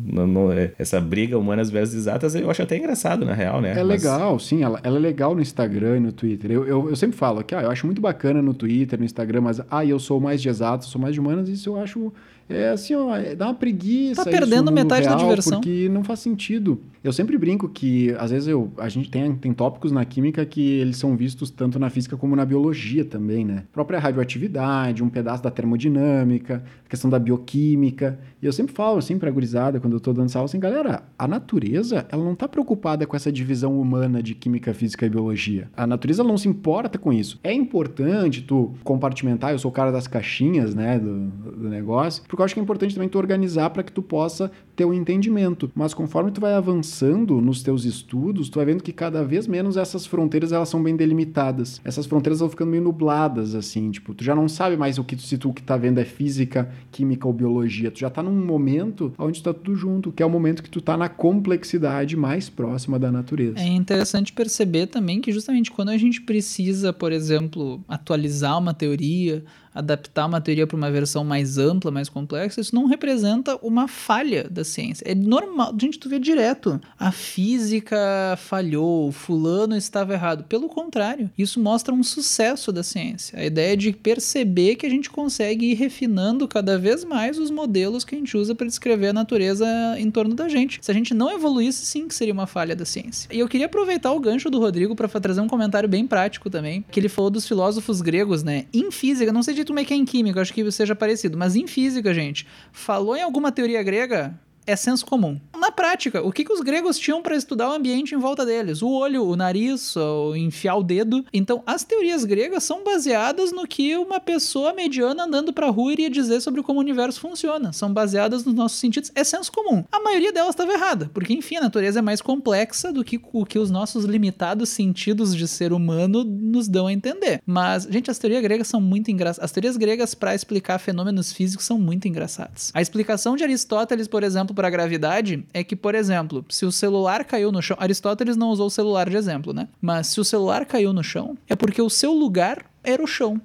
não, não, é, essa briga humanas versus exatas eu acho até engraçado, na real, né? É Mas... legal, sim, ela, ela, é legal no Instagram e no Twitter. Eu, eu, eu, sempre falo que ah, eu acho muito bacana no Twitter, no Instagram, mas ah, eu sou mais de exatas, sou mais de humanas, isso eu acho é assim, ó, é, dá uma preguiça. Tá perdendo metade da diversão. Porque não faz sentido. Eu sempre brinco que, às vezes, eu, a gente tem, tem tópicos na química que eles são vistos tanto na física como na biologia também, né? A própria radioatividade, um pedaço da termodinâmica, a questão da bioquímica. E eu sempre falo, assim, pra gurizada, quando eu tô dando aula, assim, galera, a natureza, ela não tá preocupada com essa divisão humana de química, física e biologia. A natureza não se importa com isso. É importante tu compartimentar, eu sou o cara das caixinhas, né, do, do negócio, porque eu acho que é importante também tu organizar para que tu possa ter um entendimento. Mas conforme tu vai avançando nos teus estudos, tu vai vendo que cada vez menos essas fronteiras elas são bem delimitadas. Essas fronteiras vão ficando meio nubladas, assim, tipo, tu já não sabe mais o que se tu que tá vendo é física, química ou biologia. Tu já tá num momento onde tá tudo junto, que é o momento que tu tá na complexidade mais próxima da natureza. É interessante perceber também que justamente quando a gente precisa, por exemplo, atualizar uma teoria, adaptar uma teoria para uma versão mais ampla, mais complexa, isso não representa uma falha da ciência. É normal, gente tu vê direto. A física falhou, fulano estava errado. Pelo contrário, isso mostra um sucesso da ciência. A ideia de perceber que a gente consegue ir refinando cada vez mais os modelos que a gente usa para descrever a natureza em torno da gente. Se a gente não evoluísse, sim que seria uma falha da ciência. E eu queria aproveitar o gancho do Rodrigo para trazer um comentário bem prático também, que ele falou dos filósofos gregos, né? Em física, não sei de como é que é em química, acho que seja parecido, mas em física, gente, falou em alguma teoria grega, é senso comum. Na prática, o que, que os gregos tinham para estudar o ambiente em volta deles? O olho, o nariz, o enfiar o dedo. Então, as teorias gregas são baseadas no que uma pessoa mediana andando para rua iria dizer sobre como o universo funciona. São baseadas nos nossos sentidos. É senso comum. A maioria delas estava errada, porque, enfim, a natureza é mais complexa do que o que os nossos limitados sentidos de ser humano nos dão a entender. Mas, gente, as teorias gregas são muito engraçadas. As teorias gregas para explicar fenômenos físicos são muito engraçadas. A explicação de Aristóteles, por exemplo, para a gravidade é que, por exemplo, se o celular caiu no chão, Aristóteles não usou o celular de exemplo, né? Mas se o celular caiu no chão, é porque o seu lugar era o chão.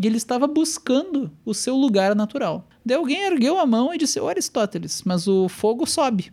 E ele estava buscando o seu lugar natural. Daí alguém ergueu a mão e disse: Ô Aristóteles, mas o fogo sobe.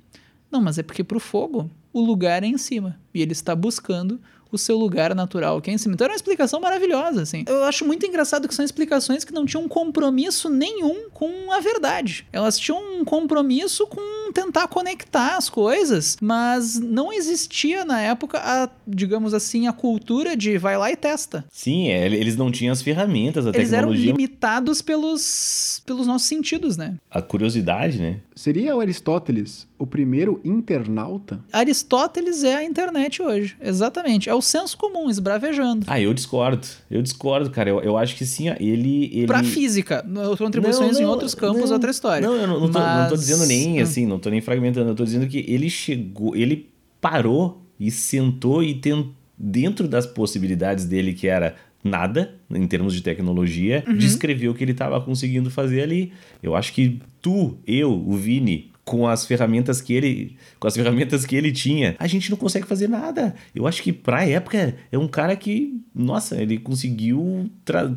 Não, mas é porque pro fogo o lugar é em cima. E ele está buscando o seu lugar natural, que é em cima. Então era uma explicação maravilhosa, assim. Eu acho muito engraçado que são explicações que não tinham compromisso nenhum com a verdade. Elas tinham um compromisso com tentar conectar as coisas, mas não existia na época a, digamos assim, a cultura de vai lá e testa. Sim, é, eles não tinham as ferramentas, a Eles tecnologia. eram limitados pelos, pelos nossos sentidos, né? A curiosidade, né? Seria o Aristóteles o primeiro internauta? Aristóteles é a internet hoje, exatamente. É o senso comum esbravejando. Ah, eu discordo. Eu discordo, cara. Eu, eu acho que sim, ele. ele... Pra física, contribuições Não, em não, outros campos, não. outra história. Não, eu não, não, tô, não tô Mas- dizendo nem Hum. assim, não tô nem fragmentando. Eu tô dizendo que ele chegou, ele parou e sentou e tem, dentro das possibilidades dele, que era nada, em termos de tecnologia, Uhum. descreveu o que ele estava conseguindo fazer ali. Eu acho que tu, eu, o Vini, com as ferramentas que ele, com as ferramentas que ele tinha, a gente não consegue fazer nada. Eu acho que pra época é um cara que, nossa, ele conseguiu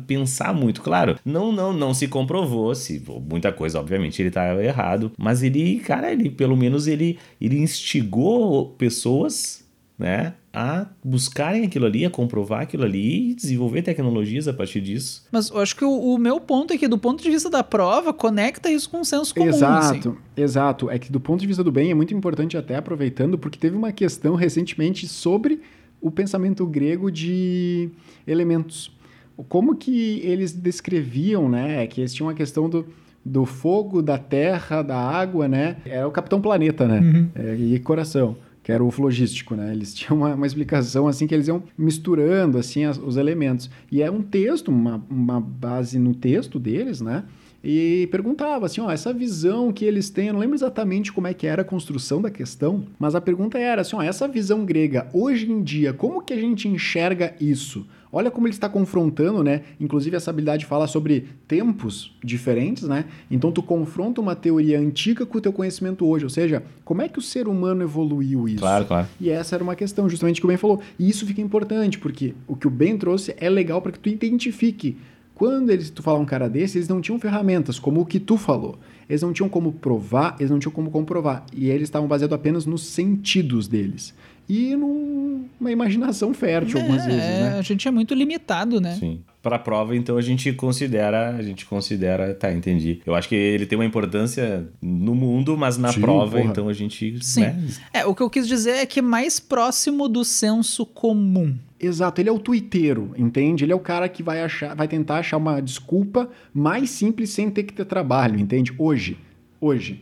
pensar muito, claro. Não, não, não se comprovou, se muita coisa, obviamente, ele tá errado, mas ele, cara, ele pelo menos ele ele instigou pessoas, né, a buscarem aquilo ali, a comprovar aquilo ali e desenvolver tecnologias a partir disso. Mas eu acho que o, o meu ponto é que, do ponto de vista da prova, conecta isso com o senso comum. assim. exato, exato. É que do ponto de vista do bem é muito importante até aproveitando, porque teve uma questão recentemente sobre o pensamento grego de elementos. Como que eles descreviam, né? Que eles tinham a questão do, do fogo, da terra, da água, né? Era o Capitão Planeta, né? Uhum. É, e coração. Que era o flogístico, né? Eles <laughs> tinham uma, uma explicação assim que eles iam misturando assim as- os elementos. E é um texto, uma, uma base no texto deles, né? E perguntava assim, ó, essa visão que eles têm, eu não lembro exatamente como é que era a construção da questão, mas a pergunta era assim, ó, essa visão grega, hoje em dia, como que a gente enxerga isso? Olha como ele está confrontando, né? Inclusive essa habilidade fala sobre tempos diferentes, né? Então tu confronta uma teoria antiga com o teu conhecimento hoje, ou seja, como é que o ser humano evoluiu isso? Claro, claro. E essa era uma questão, justamente que o Ben falou. E isso fica importante, porque o que o Ben trouxe é legal para que tu identifique. Quando eles, tu falar um cara desse, eles não tinham ferramentas, como o que tu falou. Eles não tinham como provar, eles não tinham como comprovar. E eles estavam baseados apenas nos sentidos deles. E numa imaginação fértil, algumas É, vezes, é, né? A gente é muito limitado, né? Sim. Para prova, então a gente considera, a gente considera, tá, entendi. Eu acho que ele tem uma importância no mundo, mas na Sim, prova, porra. então a gente, Sim. né? É, o que eu quis dizer é que é mais próximo do senso comum. Exato, ele é o tuiteiro, entende? Ele é o cara que vai achar, vai tentar achar uma desculpa mais simples sem ter que ter trabalho, entende? Hoje, hoje.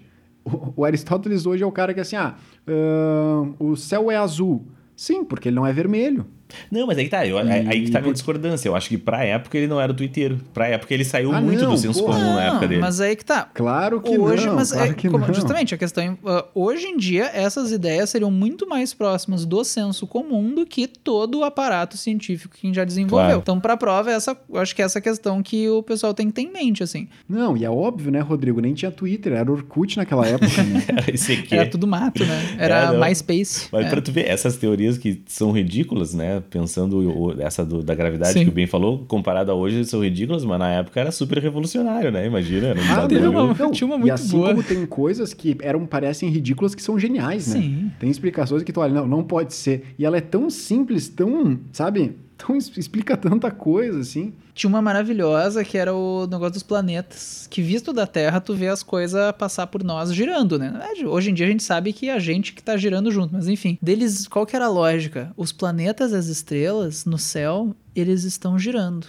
O, Aristóteles hoje é o cara que assim, ah, ahn, o céu é azul. Sim, porque ele não é vermelho. Não, mas aí que tá, eu, aí aí que tá a minha discordância. Eu acho que pra época ele não era o twitteiro. Pra época ele saiu Ah, muito não, do senso porra. comum na época dele. mas aí que tá. Claro que hoje, não, mas claro é, que como- não. justamente a questão, uh, hoje em dia essas ideias seriam muito mais próximas do senso comum do que todo o aparato científico que a gente já desenvolveu. Claro. Então, para prova, essa, eu acho que é essa questão que o pessoal tem que ter em mente, assim. Não, e é óbvio, né, Rodrigo? Nem tinha Twitter, era Orkut naquela época, né? <laughs> Esse aqui. Era tudo mato, né? Era É. MySpace. Mas é. pra tu ver, essas teorias que são ridículas, né? Pensando o- essa do- da gravidade Sim. que o Ben falou, comparada a hoje, são ridículas, mas na época era super revolucionário, né? Imagina. Era um Ah, teve uma- não. tinha uma e muito assim boa. como tem coisas que eram parecem ridículas que são geniais, né? Sim. Tem explicações que tu olha, não, não pode ser. E ela é tão simples, tão, sabe? Tão es- explica tanta coisa assim. Tinha uma maravilhosa que era o negócio dos planetas. Que visto da Terra, tu vê as coisas passar por nós girando, né? Verdade, Hoje em dia a gente sabe que é a gente que tá girando junto, mas enfim. Deles, qual que era a lógica? Os planetas as estrelas no céu, eles estão girando.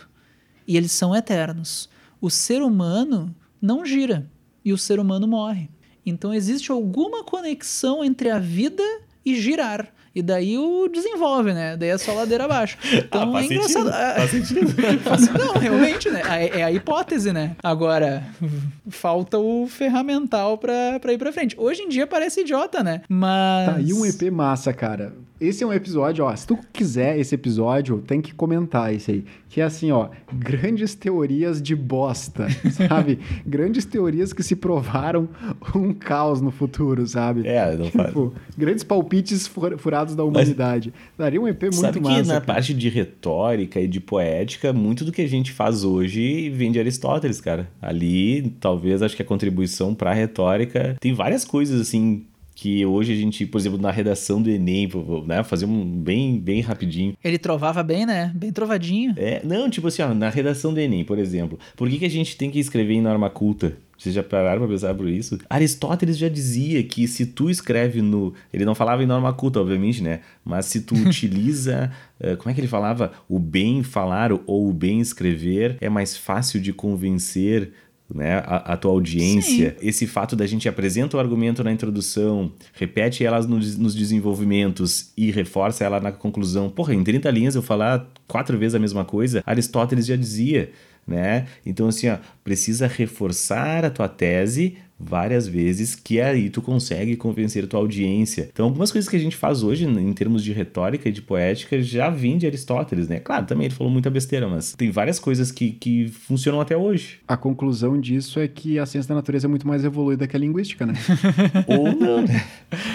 E eles são eternos. O ser humano não gira. E o ser humano morre. Então existe alguma conexão entre a vida e girar. E daí o desenvolve, né? Daí é só ladeira abaixo. Então Ah, é faz engraçado. sentido. Ah, Faz sentido. <laughs> Faz- Não, realmente, né? É é a hipótese, né? Agora, <laughs> falta o ferramental pra, pra ir pra frente. Hoje em dia parece idiota, né? Mas. Tá aí um EP massa, cara. Esse é um episódio, ó. Se tu quiser esse episódio, tem que comentar esse aí. Que é assim, ó. Grandes teorias de bosta, <laughs> sabe? grandes teorias que se provaram um caos no futuro, sabe? É, não faz. Tipo, grandes palpites furados da humanidade. Daria um EP muito Sabe massa. que na cara. parte de retórica e de poética, muito do que a gente faz hoje vem de Aristóteles, cara. Ali, talvez, acho que a contribuição pra retórica tem várias coisas assim que hoje a gente, por exemplo, na redação do Enem, né, fazer um bem, bem rapidinho. Ele trovava bem, né? Bem trovadinho. É, não, tipo assim, ó, na redação do Enem, por exemplo, por que, que a gente tem que escrever em norma culta? Vocês já pararam pra pensar por isso? Aristóteles já dizia que se tu escreve no. Ele não falava em norma culta, obviamente, né? Mas se tu <laughs> utiliza. uh, como é que ele falava? O bem falar ou o bem escrever é mais fácil de convencer né, a, a, tua audiência, Sim. esse fato da gente apresenta o argumento na introdução, repete elas no, nos desenvolvimentos e reforça ela na conclusão. Porra, em 30 linhas eu falar quatro vezes a mesma coisa, Aristóteles já dizia, né? Então assim, ó, precisa reforçar a tua tese várias vezes que aí tu consegue convencer a tua audiência. Então, algumas coisas que a gente faz hoje em termos de retórica e de poética já vêm de Aristóteles, né? Claro, também ele falou muita besteira, mas tem várias coisas que, que funcionam até hoje. A conclusão disso é que a ciência da natureza é muito mais evoluída que a linguística, né? <laughs> Ou não, né?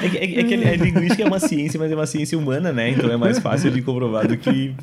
É que, é, é que a linguística é uma ciência, mas é uma ciência humana, né? Então é mais fácil de comprovar do que...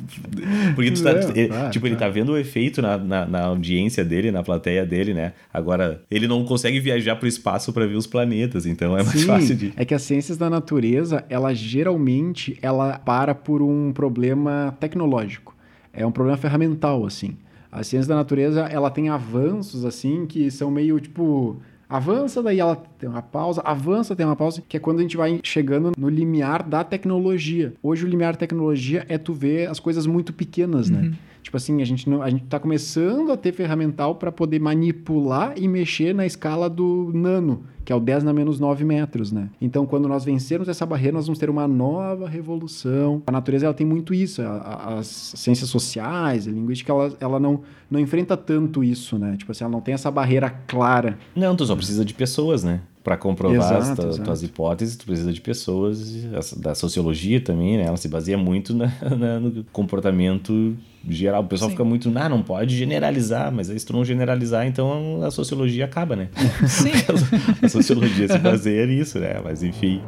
Porque tu tá, ele, ah, tipo, tá. ele tá vendo o efeito na, na, na audiência dele, na plateia dele, né? Agora, ele não consegue viajar para o espaço para ver os planetas, então é mais Sim, fácil de. É que as ciências da natureza, ela geralmente ela para por um problema tecnológico. É um problema ferramental, assim. A ciência da natureza, ela tem avanços, assim, que são meio tipo. Avança, daí ela tem uma pausa, avança, tem uma pausa, que é quando a gente vai chegando no limiar da tecnologia. Hoje o limiar da tecnologia é tu ver as coisas muito pequenas, né? Tipo assim, a gente não, a gente tá começando a ter ferramental para poder manipular e mexer na escala do nano, que é o 10 na menos 9 metros, né? Então, quando nós vencermos essa barreira, nós vamos ter uma nova revolução. A natureza ela tem muito isso, a, a, as ciências sociais, a linguística, ela, ela não, não enfrenta tanto isso, né? Tipo assim, ela não tem essa barreira clara. Não, tu só precisa de pessoas, né? para comprovar exato, as tuas hipóteses, tu precisa de pessoas, da sociologia também, né? Ela se baseia muito na, <laughs> na, no comportamento geral. O pessoal Sim. fica muito, ah, não pode generalizar, mas aí se tu não generalizar, então a sociologia acaba, né? Sim. <laughs> a sociologia se baseia nisso, né? Mas enfim.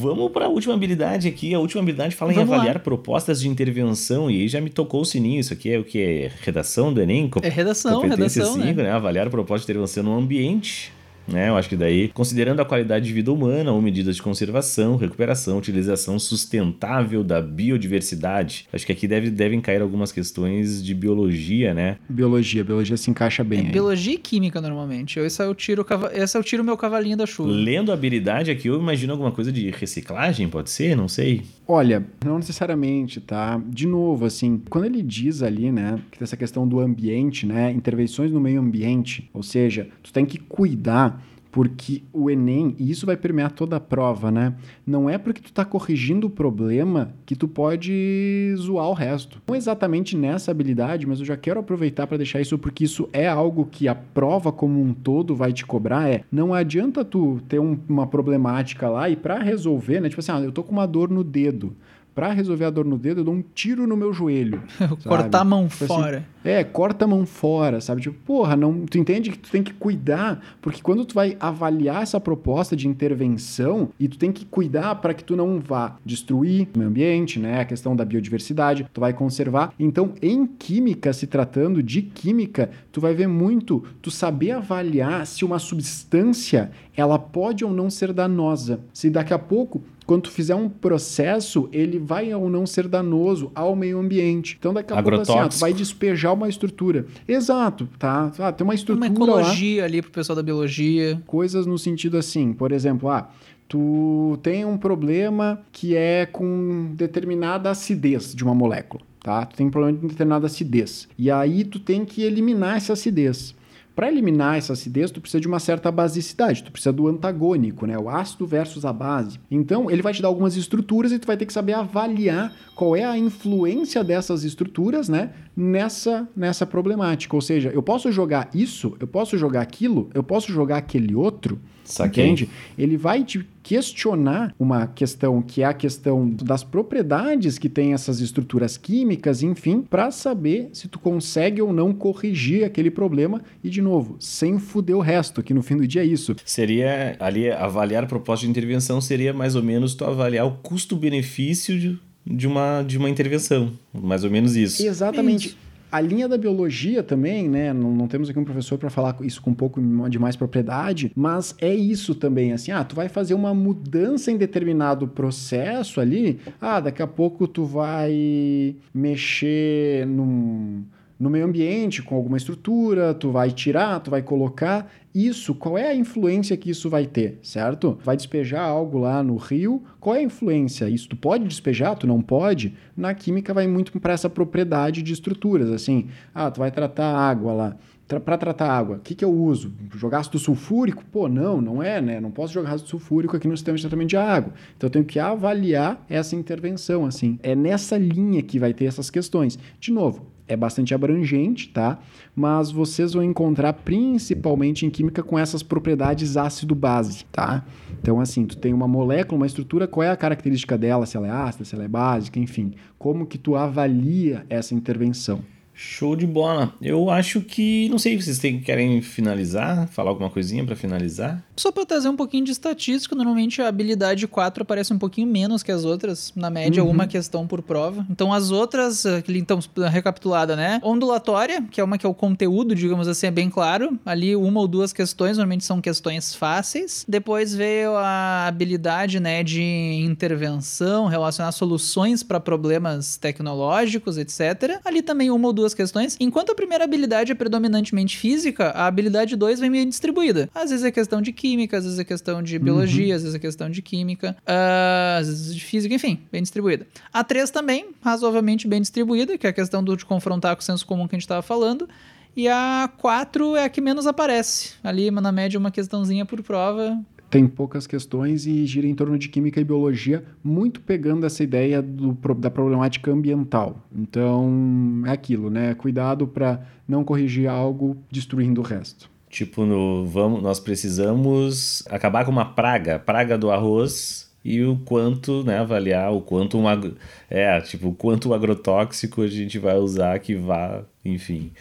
Vamos para a última habilidade aqui. A última habilidade fala Vamos em avaliar lá. propostas de intervenção. E aí já me tocou o sininho. Isso aqui é o que? É redação do Enem? É redação, redação. 5, né? né? Avaliar propostas de intervenção no ambiente né? Eu acho que daí, considerando a qualidade de vida humana ou medidas de conservação, recuperação, utilização sustentável da biodiversidade, acho que aqui deve, devem cair algumas questões de biologia, né? Biologia, biologia se encaixa bem. É, biologia e química, normalmente. Esse é o tiro, esse é o tiro meu cavalinho da chuva. Lendo a habilidade aqui, eu imagino alguma coisa de reciclagem, pode ser? Não sei. Olha, não necessariamente, tá? De novo, assim, quando ele diz ali, né, que tem essa questão do ambiente, né, intervenções no meio ambiente, ou seja, tu tem que cuidar porque o Enem, e isso vai permear toda a prova, né? Não é porque tu tá corrigindo o problema que tu pode zoar o resto. Não exatamente nessa habilidade, mas eu já quero aproveitar para deixar isso porque isso é algo que a prova como um todo vai te cobrar, é não adianta tu ter um, uma problemática lá e para resolver, né? Tipo assim, ah, eu tô com uma dor no dedo para resolver a dor no dedo, eu dou um tiro no meu joelho. <laughs> Cortar a mão tipo assim, fora. é, corta a mão fora, sabe? Tipo, porra, não, tu entende que tu tem que cuidar, porque quando tu vai avaliar essa proposta de intervenção e tu tem que cuidar para que tu não vá destruir o meio ambiente, né? A questão da biodiversidade, tu vai conservar. Então, em química, se tratando de química, tu vai ver muito tu saber avaliar se uma substância ela pode ou não ser danosa. Se daqui a pouco quando tu fizer um processo, ele vai ou não ser danoso ao meio ambiente. Então, daqui a pouco, assim, ah, tu vai despejar uma estrutura. Exato, tá? Ah, tem uma estrutura. Uma ecologia lá, ali pro pessoal da biologia. Coisas no sentido assim, por exemplo, ah, tu tem um problema que é com determinada acidez de uma molécula, tá? Tu tem um problema de determinada acidez. E aí tu tem que eliminar essa acidez. Para eliminar essa acidez, tu precisa de uma certa basicidade, tu precisa do antagônico, né? O ácido versus a base. Então, ele vai te dar algumas estruturas e tu vai ter que saber avaliar qual é a influência dessas estruturas, né, nessa nessa problemática. Ou seja, eu posso jogar isso, eu posso jogar aquilo, eu posso jogar aquele outro, Saquei. entende? Ele vai te questionar uma questão que é a questão das propriedades que tem essas estruturas químicas, enfim, para saber se tu consegue ou não corrigir aquele problema e de novo, sem fuder o resto, que no fim do dia é isso. Seria ali avaliar a proposta de intervenção seria mais ou menos tu avaliar o custo-benefício de, de, uma, de uma intervenção, mais ou menos isso. Exatamente. Isso. A linha da biologia também, né? Não, não temos aqui um professor para falar isso com um pouco de mais propriedade, mas é isso também, assim, ah, tu vai fazer uma mudança em determinado processo ali, ah, daqui a pouco tu vai mexer num no meio ambiente com alguma estrutura, tu vai tirar, tu vai colocar. Isso, qual é a influência que isso vai ter, certo? Vai despejar algo lá no rio, qual é a influência? Isso tu pode despejar, tu não pode? Na química vai muito para essa propriedade de estruturas, assim, ah, tu vai tratar água lá. Para tratar água, o que, que eu uso? Jogar ácido sulfúrico? Pô, não, não é, né? Não posso jogar ácido sulfúrico aqui no sistema de tratamento de água. Então eu tenho que avaliar essa intervenção, assim. É nessa linha que vai ter essas questões. De novo, é bastante abrangente, tá? Mas vocês vão encontrar principalmente em química com essas propriedades ácido-base, tá? Então, assim, tu tem uma molécula, uma estrutura, qual é a característica dela? Se ela é ácida, se ela é básica, enfim. Como que tu avalia essa intervenção? Show de bola. Eu acho que, não sei, vocês têm, querem finalizar? Falar alguma coisinha para finalizar? Só para trazer um pouquinho de estatística, normalmente a habilidade 4 aparece um pouquinho menos que as outras, na média, Uhum. uma questão por prova. Então as outras, aquele, então, recapitulada, né? Ondulatória, que é uma que é o conteúdo, digamos assim, é bem claro. Ali uma ou duas questões, normalmente são questões fáceis. Depois veio a habilidade, né, de intervenção, relacionar soluções para problemas tecnológicos, etc. Ali também uma ou duas questões. Enquanto a primeira habilidade é predominantemente física, a habilidade 2 vem meio distribuída. Às vezes é questão de química, às vezes é questão de biologia, às vezes é questão de química, ah, às vezes de física, enfim, bem distribuída. A 3 também, razoavelmente bem distribuída, que é a questão do de confrontar com o senso comum que a gente estava falando. E a 4 é a que menos aparece. Ali, na média, uma questãozinha por prova. Tem poucas questões e gira em torno de química e biologia, muito pegando essa ideia do, da problemática ambiental. Então, é aquilo, né? Cuidado para não corrigir algo destruindo o resto. Tipo, no, vamos, nós precisamos acabar com uma praga, praga do arroz e o quanto, né, avaliar o quanto um agro, é, tipo, o quanto o agrotóxico a gente vai usar que vá, enfim.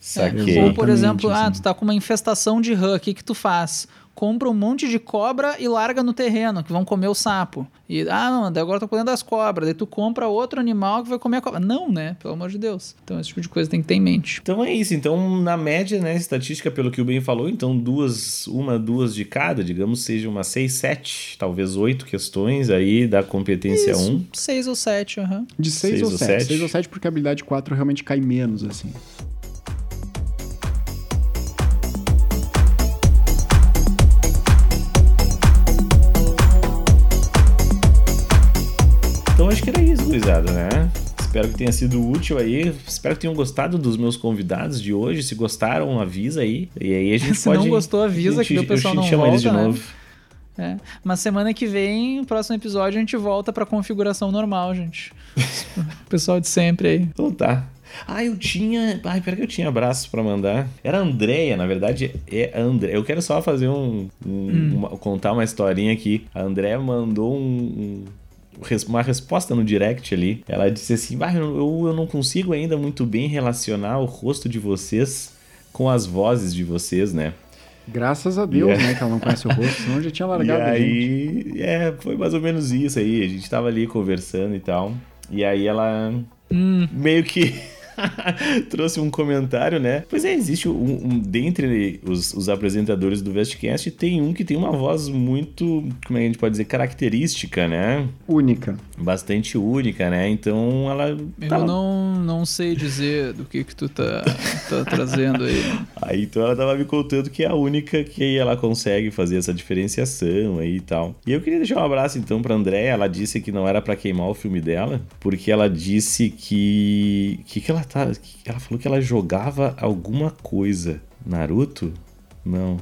Saquei. Ou, por exemplo, ah, assim. tu tá com uma infestação de rã, o que que tu faz? Compra um monte de cobra e larga no terreno, que vão comer o sapo. E, ah, não, daí agora eu tô cuidando das cobras. Daí tu compra outro animal que vai comer a cobra. Não, né? Pelo amor de Deus. Então, esse tipo de coisa tem que ter em mente. Então é isso. Então, na média, né, estatística, pelo que o Ben falou, então duas, uma, duas de cada, digamos, seja umas seis, sete, talvez oito questões aí da competência Isso, 1. Seis ou sete, aham. De 6 Seis ou ou 7. sete. 6 ou 7 porque a habilidade 4 realmente cai menos, assim. Gurizada, né? Espero que tenha sido útil aí. Espero que tenham gostado dos meus convidados de hoje. Se gostaram, avisa aí. E aí a <laughs> gente Se pode. não gostou, avisa a que o pessoal gente não chama eles de volta, né? novo. É. Mas semana que vem, próximo episódio, a gente volta pra configuração normal, gente. <laughs> o pessoal de sempre aí. Então tá. Ah, eu tinha. Ai, pera que eu tinha abraços pra mandar. Era a Andrea, na verdade, é a Andrea. Eu quero só fazer um. um- uma- contar uma historinha aqui. A Andrea mandou um. um- uma resposta no direct ali. Ela disse assim: "Bah, eu, eu, não consigo ainda muito bem relacionar o rosto de vocês com as vozes de vocês, né? Graças a Deus, Yeah. né? Que ela não conhece o rosto, senão já tinha <laughs> E largado a gente. aí, é, foi mais ou menos isso aí. A gente tava ali conversando e tal. E aí ela Hum, meio que <laughs> trouxe um comentário, né? Pois é, existe um, um dentre os, os apresentadores do Vestcast, tem um que tem uma voz muito, como é que a gente pode dizer, característica, né? Única. Bastante única, né? Então ela. eu tava- não, não sei dizer do que que tu tá, tá trazendo aí. <laughs> Aí então ela tava me contando que é a única que ela consegue fazer essa diferenciação aí e tal. E eu queria deixar um abraço então pra Andréia. Ela disse que não era pra queimar o filme dela, porque ela disse que. que, que ela tá. ela falou que ela jogava alguma coisa Naruto? Não.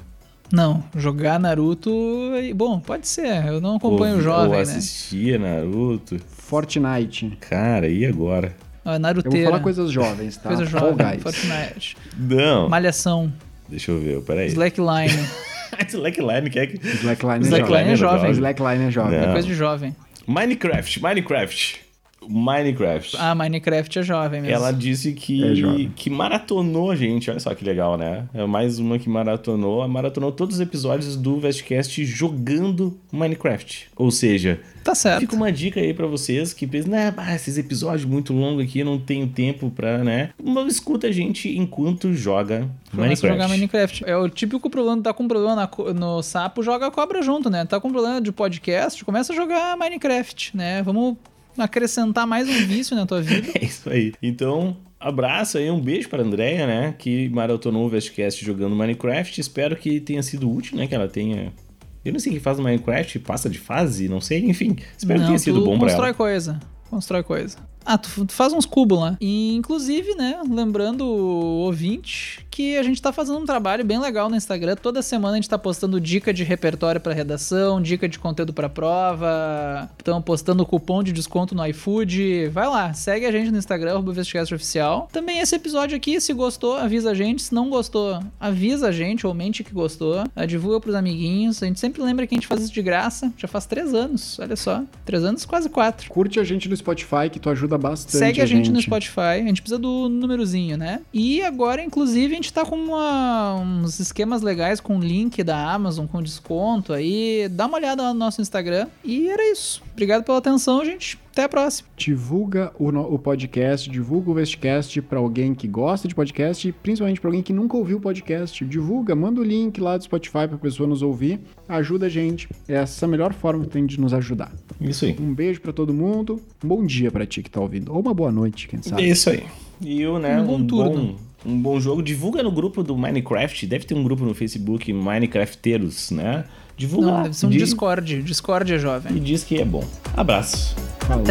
Não, jogar Naruto. Bom, pode ser. Eu não acompanho o Ou- jovem, ou né? assistia Naruto. Fortnite. Cara, e agora? Ah, Eu Naruteira. vou falar coisas jovens, tá? Coisa Fall jovem. Guys. Fortnite. Não. Malhação. Deixa eu ver, peraí. Slackline. <laughs> Slackline, que é que... Slackline é Slackline é jovem. jovem. Slackline é jovem. Não. É coisa de jovem. Minecraft, Minecraft. Minecraft. Ah, Minecraft é jovem mesmo. Ela disse É que, jovem. que maratonou a gente. Olha só que legal, né? É mais uma que maratonou. Ela Maratonou todos os episódios do Vestcast jogando Minecraft. Ou seja, Tá certo. fica uma dica aí pra vocês que pensam, né, esses episódios muito longos aqui, eu não tenho tempo pra, né? Mas escuta a gente enquanto joga Começa a Minecraft. jogar Minecraft. É o típico problema, tá com problema na no sapo, joga a cobra junto, né? Tá com problema de podcast, começa a jogar Minecraft, né? Vamos acrescentar mais um vício na tua vida. <laughs> É isso aí. Então, abraço aí, um beijo pra Andrea, né? Que maratonou o Vestcast jogando Minecraft. Espero que tenha sido útil, né? Que ela tenha. Eu não sei o que faz no Minecraft, passa de fase, não sei, enfim. Espero que Não, tenha sido bom pra constrói ela. coisa. Constrói coisa. Ah, tu, faz uns cubos lá. E, inclusive, né, lembrando o ouvinte que a gente tá fazendo um trabalho bem legal no Instagram. Toda semana a gente tá postando dica de repertório pra redação, dica de conteúdo pra prova. Estão postando cupom de desconto no iFood. Vai lá, segue a gente no Instagram, Oficial. Também esse episódio aqui, se gostou, avisa a gente. Se não gostou, avisa a gente ou mente que gostou. Ah, Divulga pros amiguinhos. A gente sempre lembra que a gente faz isso de graça. Já faz três anos, olha só. Três anos, quase quatro. Curte a gente no Spotify, que tu ajuda bastante. Segue a gente, no Spotify, a gente precisa do númerozinho, né? E agora, inclusive, a gente tá com uma- uns esquemas legais com link da Amazon, com desconto aí. Dá uma olhada lá no nosso Instagram. E era isso. Obrigado pela atenção, gente. Até a próxima. Divulga o, no- o podcast, divulga o Vestcast pra alguém que gosta de podcast, principalmente pra alguém que nunca ouviu o podcast. Divulga, manda o link lá do Spotify pra pessoa nos ouvir. Ajuda a gente. Essa é a melhor forma que tem de nos ajudar. Isso aí. Um beijo pra todo mundo. Um bom dia pra ti que tá ouvindo. Ou uma boa noite, quem É sabe. isso aí. E eu, né, Um um, bom bom, turno. um bom jogo. Divulga no grupo do Minecraft. Deve ter um grupo no Facebook, Minecrafteiros, né? Divulga Não, deve ser um Diz- Discord. Discord é jovem. E diz que é bom. Abraço. Falou.